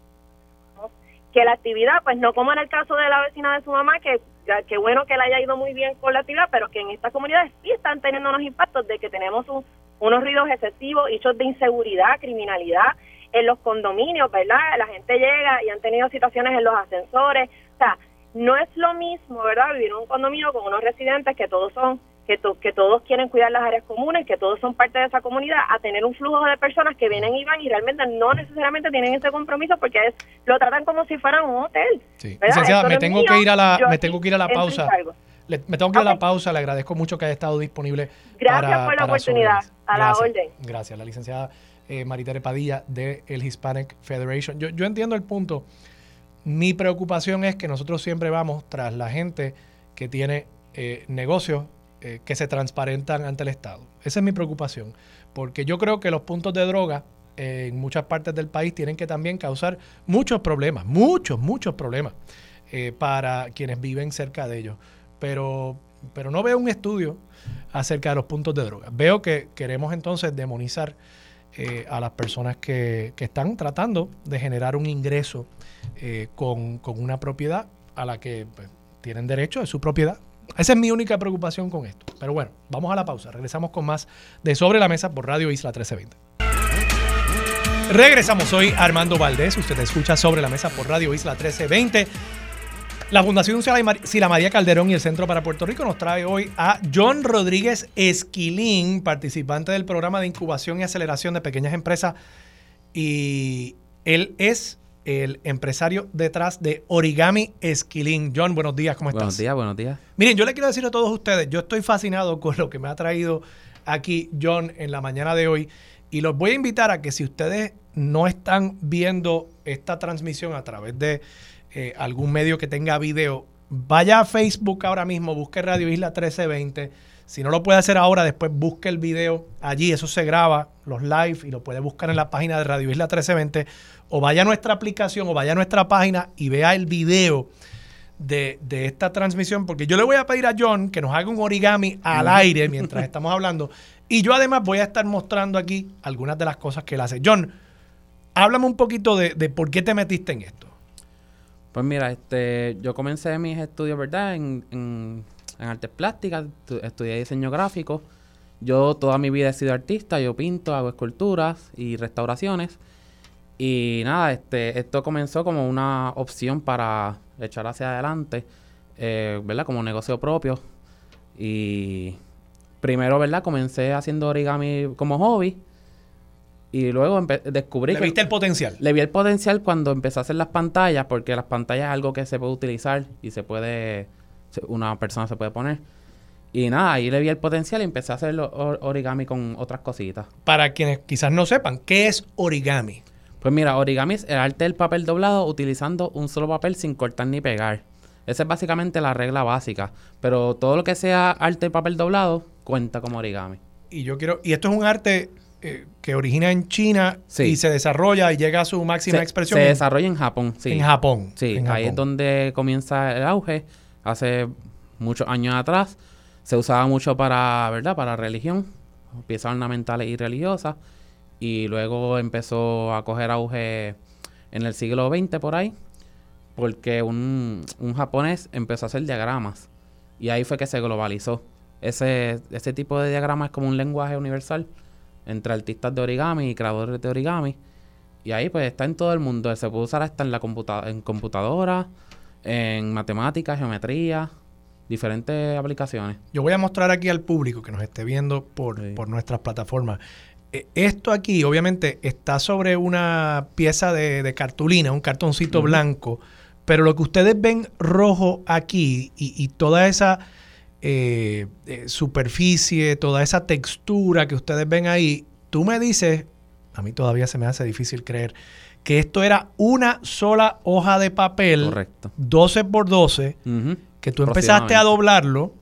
Que la actividad, pues no como en el caso de la vecina de su mamá, que, que bueno que le haya ido muy bien con la actividad, pero que en estas comunidades sí están teniendo unos impactos de que tenemos unos ruidos excesivos, hechos de inseguridad, criminalidad en los condominios, ¿verdad? La gente llega y han tenido situaciones en los ascensores. O sea, no es lo mismo, ¿verdad? Vivir en un condominio con unos residentes que todos son que, que todos quieren cuidar las áreas comunes, que todos son parte de esa comunidad, a tener un flujo de personas que vienen y van y realmente no necesariamente tienen ese compromiso porque es, lo tratan como si fuera un hotel. Sí. Licenciada, me tengo que ir a la, me tengo que ir a la pausa. me tengo que ir a la pausa, le agradezco mucho que haya estado disponible. Gracias por la oportunidad, a la orden. Gracias, la licenciada eh, Maritere Padilla de el Hispanic Federation. Yo, yo entiendo el punto. Mi preocupación es que nosotros siempre vamos tras la gente que tiene eh, negocios eh, que se transparentan ante el Estado. Esa es mi preocupación, porque yo creo que los puntos de droga en muchas partes del país tienen que también causar muchos problemas, muchos, muchos problemas eh, para quienes viven cerca de ellos. Pero, pero no veo un estudio acerca de los puntos de droga. Veo que queremos entonces demonizar eh, a las personas que, están tratando de generar un ingreso con, con, una propiedad a la que pues, tienen derecho, es su propiedad, esa es mi única preocupación con esto. Pero bueno, vamos a la pausa. Regresamos con más de Sobre la Mesa por Radio Isla 1320. Regresamos hoy Armando Valdés. Usted escucha Sobre la Mesa por Radio Isla 1320. La Fundación Sila María Calderón y el Centro para Puerto Rico nos trae hoy a John Rodríguez Esquilín, participante del programa de incubación y aceleración de pequeñas empresas. Y él es el empresario detrás de Origami Esquilín. John, buenos días, ¿cómo estás? Buenos días, buenos días. Miren, yo le quiero decir a todos ustedes, yo estoy fascinado con lo que me ha traído aquí John en la mañana de hoy y los voy a invitar a que si ustedes no están viendo esta transmisión a través de eh, algún medio que tenga video, vaya a Facebook ahora mismo, busque Radio Isla 1320. Si no lo puede hacer ahora, después busque el video allí, eso se graba, los live, y lo puede buscar en la página de Radio Isla 1320 o vaya a nuestra aplicación o vaya a nuestra página y vea el video de, esta transmisión, porque yo le voy a pedir a John que nos haga un origami al aire mientras estamos hablando. Y yo además voy a estar mostrando aquí algunas de las cosas que él hace. John, háblame un poquito de, por qué te metiste en esto. Pues mira, este, yo comencé mis estudios, ¿verdad? En, en, en artes plásticas, estudié diseño gráfico. Yo toda mi vida he sido artista, yo pinto, hago esculturas y restauraciones. Y nada, este, esto comenzó como una opción para echar hacia adelante, eh, ¿verdad? Como negocio propio. Y primero, ¿verdad? Comencé haciendo origami como hobby. Y luego descubrí ¿Le viste el potencial? Le vi el potencial cuando empecé a hacer las pantallas, porque las pantallas es algo que se puede utilizar y se puede, una persona se puede poner. Y nada, ahí le vi el potencial y empecé a hacer origami con otras cositas. Para quienes quizás no sepan, ¿qué es origami? Pues mira, origami es el arte del papel doblado utilizando un solo papel sin cortar ni pegar. Esa es básicamente la regla básica. Pero todo lo que sea arte del papel doblado cuenta como origami. Y yo quiero. Y esto es un arte eh, que origina en China Sí. y se desarrolla y llega a su máxima se, expresión se en, desarrolla en Japón, sí. en Japón. Sí, en ahí es Japón. donde comienza el auge. Hace muchos años atrás se usaba mucho para, ¿verdad? Para religión, piezas ornamentales y religiosas. Y luego empezó a coger auge en el siglo XX por ahí, porque un, un japonés empezó a hacer diagramas. Y ahí fue que se globalizó. Ese, ese tipo de diagrama es como un lenguaje universal entre artistas de origami y creadores de origami. Y ahí pues está en todo el mundo. Se puede usar hasta en la computa en computadora, en matemáticas, geometría, diferentes aplicaciones. Yo voy a mostrar aquí al público que nos esté viendo por, Sí. por nuestras plataformas. Eh, Esto aquí, obviamente, está sobre una pieza de, de cartulina, un cartoncito blanco, pero lo que ustedes ven rojo aquí y, y toda esa eh, eh, superficie, toda esa textura que ustedes ven ahí, tú me dices, a mí todavía se me hace difícil creer, que esto era una sola hoja de papel, Correcto. 12 por 12, Ujú. que tú empezaste a doblarlo.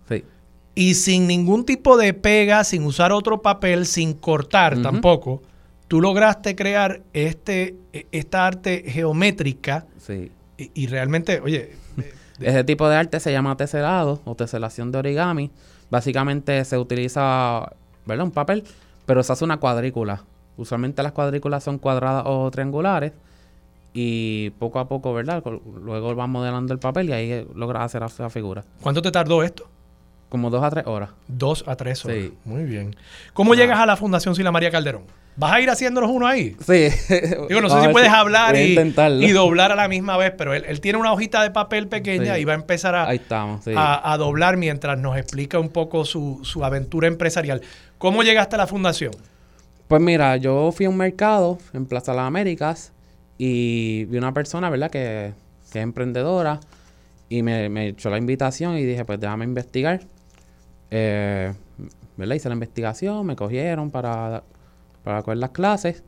Y sin ningún tipo de pega, sin usar otro papel, sin cortar tampoco, tú lograste crear este, e- esta arte geométrica Sí. y, y realmente, oye, Ese tipo de arte se llama teselado o teselación de origami. Básicamente se utiliza, ¿verdad? Un papel, pero se hace una cuadrícula. Usualmente las cuadrículas son cuadradas o triangulares. Y poco a poco, ¿verdad? Luego vas modelando el papel y ahí eh, logras hacer esa figura. ¿cuánto te tardó esto? Como dos a tres horas. Dos a tres horas. Sí. Muy bien. ¿Cómo Ah. llegas a la Fundación Sila María Calderón? ¿Vas a ir haciéndolos uno ahí? Sí. Digo, no sé si puedes hablar y, doblar a la misma vez, pero él, él tiene una hojita de papel pequeña Sí. y va a empezar a, Ahí estamos, sí. a, a doblar mientras nos explica un poco su, su aventura empresarial. ¿Cómo llegaste a la fundación? Pues mira, yo fui a un mercado en Plaza Las Américas y vi una persona, ¿verdad? Que, que es emprendedora y me, me echó la invitación y dije, pues déjame investigar. Eh, ¿Verdad? Hice la investigación, me cogieron para, para coger las clases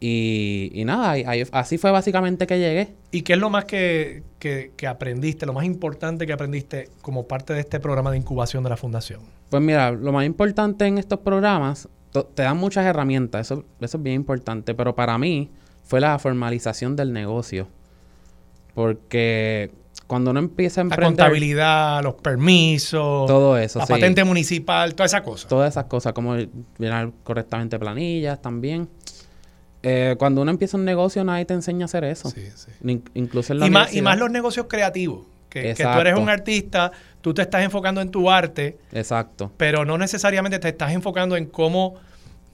y, y nada, así fue básicamente que llegué. ¿Y qué es lo más que, que- que aprendiste, lo más importante que aprendiste como parte de este programa de incubación de la fundación? Pues mira, lo más importante en estos programas, te dan muchas herramientas, eso, eso es bien importante, pero para mí fue la formalización del negocio. Porque cuando uno empieza a La emprender contabilidad, los permisos, todo eso, la sí, patente municipal, toda esa cosa. todas esas cosas, como llenar correctamente planillas también. Eh, cuando uno empieza un negocio, nadie te enseña a hacer eso. Sí, sí. Incluso en la Y más, y más los negocios creativos, que, que tú eres un artista, tú te estás enfocando en tu arte, Exacto. pero no necesariamente te estás enfocando en cómo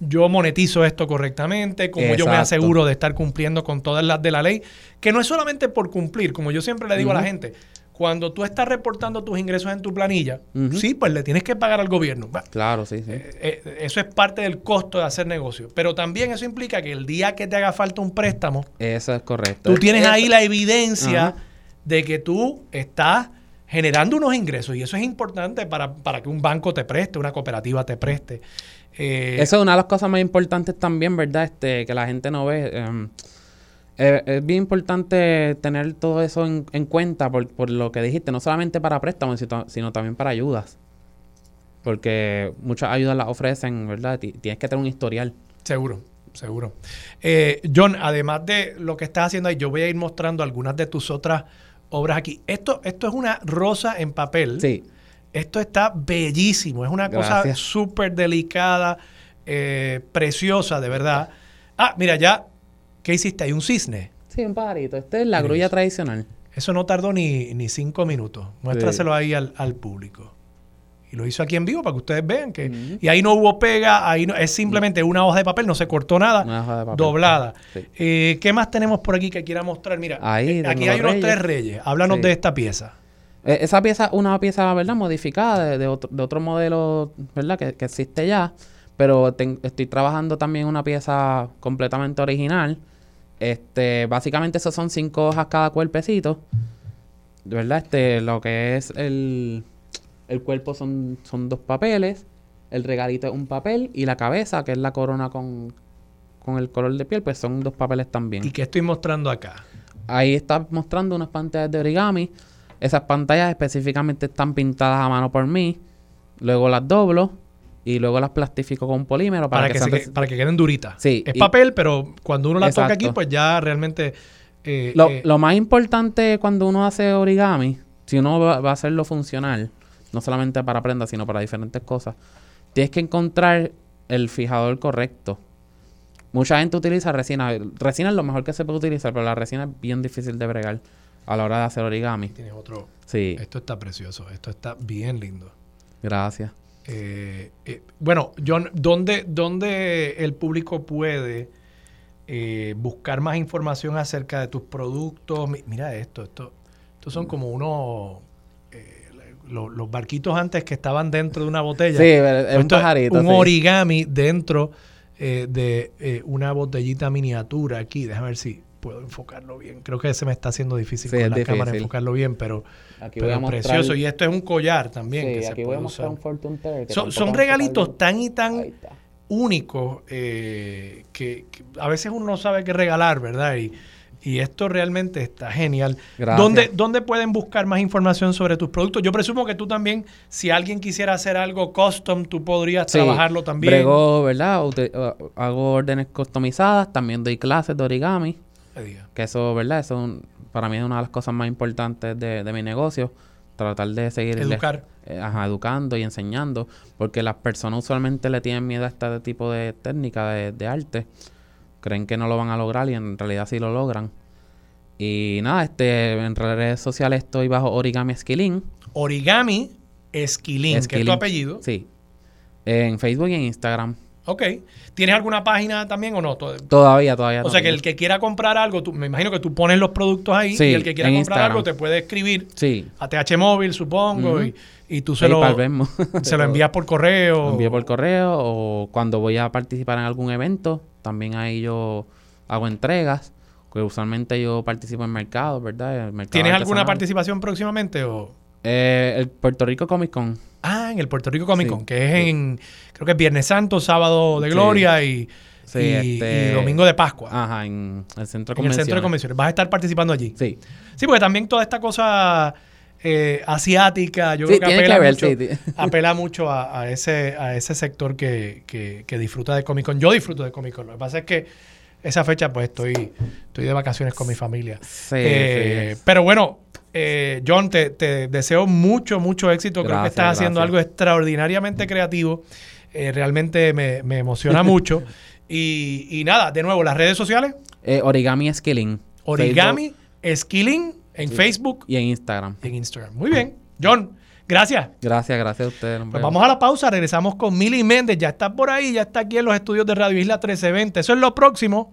yo monetizo esto correctamente, cómo yo me aseguro de estar cumpliendo con todas las de la ley, que no es solamente por cumplir, como yo siempre le digo a la gente, cuando tú estás reportando tus ingresos en tu planilla, sí, pues le tienes que pagar al gobierno. Claro, sí, sí. eh, eh, eso es parte del costo de hacer negocio, pero también eso implica que el día que te haga falta un préstamo, Eso es correcto. tú tienes Eso- ahí la evidencia de que tú estás generando unos ingresos y eso es importante para, para que un banco te preste, una cooperativa te preste. Eh, Eso es una de las cosas más importantes también, ¿verdad? Este, que la gente no ve. em, eh, es bien importante tener todo eso en, en cuenta por, por lo que dijiste, no solamente para préstamos, sino, también para ayudas. Porque muchas ayudas las ofrecen, ¿verdad? Ti- Tienes que tener un historial. Seguro, seguro. Eh, John, además de lo que estás haciendo ahí, yo voy a ir mostrando algunas de tus otras obras aquí. Esto, esto es una rosa en papel. Sí, Esto está bellísimo, es una cosa súper delicada, eh, preciosa, de verdad. Ah, mira, ya, ¿qué hiciste? Hay un cisne. sí, un pajarito. Esta es la grulla tradicional. Eso no tardó ni, ni cinco minutos. Muéstraselo ahí al, al público. Y lo hizo aquí en vivo para que ustedes vean que... Ujú. Y ahí no hubo pega, ahí no, es simplemente una hoja de papel, no se cortó nada, Una hoja de papel. doblada. Sí. Eh, ¿Qué más tenemos por aquí que quiera mostrar? Mira, Ahí eh, aquí hay unos reyes. tres reyes. Háblanos Sí. de esta pieza. Eh, esa pieza, una pieza, ¿verdad? Modificada de, de otro, de otro modelo, ¿verdad? Que, que existe ya. Pero estoy trabajando también una pieza completamente original. Este, básicamente esos son cinco hojas cada cuerpecito. ¿Verdad? Este, lo que es el, el cuerpo son, son dos papeles. El regalito es un papel. Y la cabeza, que es la corona con, con el color de piel, pues son dos papeles también. ¿Y qué estoy mostrando acá? Ahí está mostrando unas pantallas de origami. Esas pantallas específicamente están pintadas a mano por mí. Luego las doblo y luego las plastifico con polímero Para, para, que, que, se para que queden duritas. Sí, Es y- papel, pero cuando uno la toca aquí, pues ya realmente... eh, Lo, eh, lo más importante cuando uno hace origami, si uno va, va a hacerlo funcional, no solamente para prendas, sino para diferentes cosas, tienes que encontrar el fijador correcto. Mucha gente utiliza resina. Resina es lo mejor que se puede utilizar, pero la resina es bien difícil de bregar a la hora de hacer origami. Tienes otro... Sí, Esto está precioso. Esto está bien lindo. gracias. Eh, eh, bueno, John, ¿dónde, ¿dónde el público puede eh, buscar más información acerca de tus productos? Mi- mira esto, esto, estos son como unos eh, lo- los barquitos antes que estaban dentro de una botella. Sí, es un pajarito. un sí. origami dentro de una botellita miniatura aquí. Déjame ver si puedo enfocarlo bien. Creo que se me está haciendo difícil Sí, con la cámara difícil. enfocarlo bien, pero, Aquí voy pero mostrar- precioso. Y esto es un collar también. que Sí, se aquí voy a mostrar usar. un Fortune Teller Son, son regalitos tan y tan únicos eh, que, que a veces uno no sabe qué regalar, ¿verdad? Y, y esto realmente está genial. Gracias. ¿Dónde, ¿Dónde pueden buscar más información sobre tus productos? Yo presumo que tú también, si alguien quisiera hacer algo custom, tú podrías Sí, trabajarlo también. Brego, ¿verdad? Hago órdenes customizadas, también doy clases de origami. Me diga. Que eso, ¿verdad? Eso es un- para mí es una de las cosas más importantes de, de mi negocio. Tratar de seguir Educar. eh, ajá, educando y enseñando. Porque las personas usualmente le tienen miedo a este tipo de técnica de, de arte. Creen que no lo van a lograr y en realidad sí lo logran. Y nada, este en redes sociales estoy bajo Origami Skilling. Origami Esquilín, que es tu Esquilín. apellido. Sí. En Facebook y en Instagram. Ok. ¿Tienes alguna página también o no? To- Todavía, todavía. O sea, que el que quiera comprar algo, tú- me imagino que tú pones los productos ahí Sí, y el que quiera comprar Instagram. algo te puede escribir Sí. a TH Móvil, supongo, y, y tú se lo, PayPal, se lo envías por correo. Lo envío por correo o cuando voy a participar en algún evento, también ahí yo hago entregas, que usualmente yo participo en mercados, ¿verdad? El mercado ¿Tienes alguna participación próximamente? O? Eh, el Puerto Rico Comic Con. Ah, en el Puerto Rico Comic Sí, Con, que es sí. en, creo que es Viernes Santo, Sábado de. Gloria y, Sí, y- este- y Domingo de Pascua. Ajá, en el centro de en el centro de convenciones. convenciones. Vas a estar participando allí. Sí. Sí, porque también toda esta cosa eh, asiática, yo creo que apela que ver, mucho, apela mucho a, a ese, a ese sector que, que- que disfruta de Comic Con. Yo disfruto de Comic Con. Lo que pasa es que esa fecha, pues estoy, estoy de vacaciones con mi familia. Sí, Eh, sí. Pero bueno, eh, John, te, te deseo mucho, mucho éxito. Creo que Gracias, estás haciendo algo extraordinariamente creativo. Eh, realmente me, me emociona mucho. Y, y nada, de nuevo, las redes sociales, Eh, origami Skilling. Origami, Facebook Skilling, en Facebook Y en Instagram. y en Instagram. Muy bien. John, gracias. Gracias, gracias a ustedes. nos Pues vamos a la pausa, regresamos con Mili Méndez. Ya está por ahí, ya está aquí en los estudios de Radio Isla 1320. Eso es lo próximo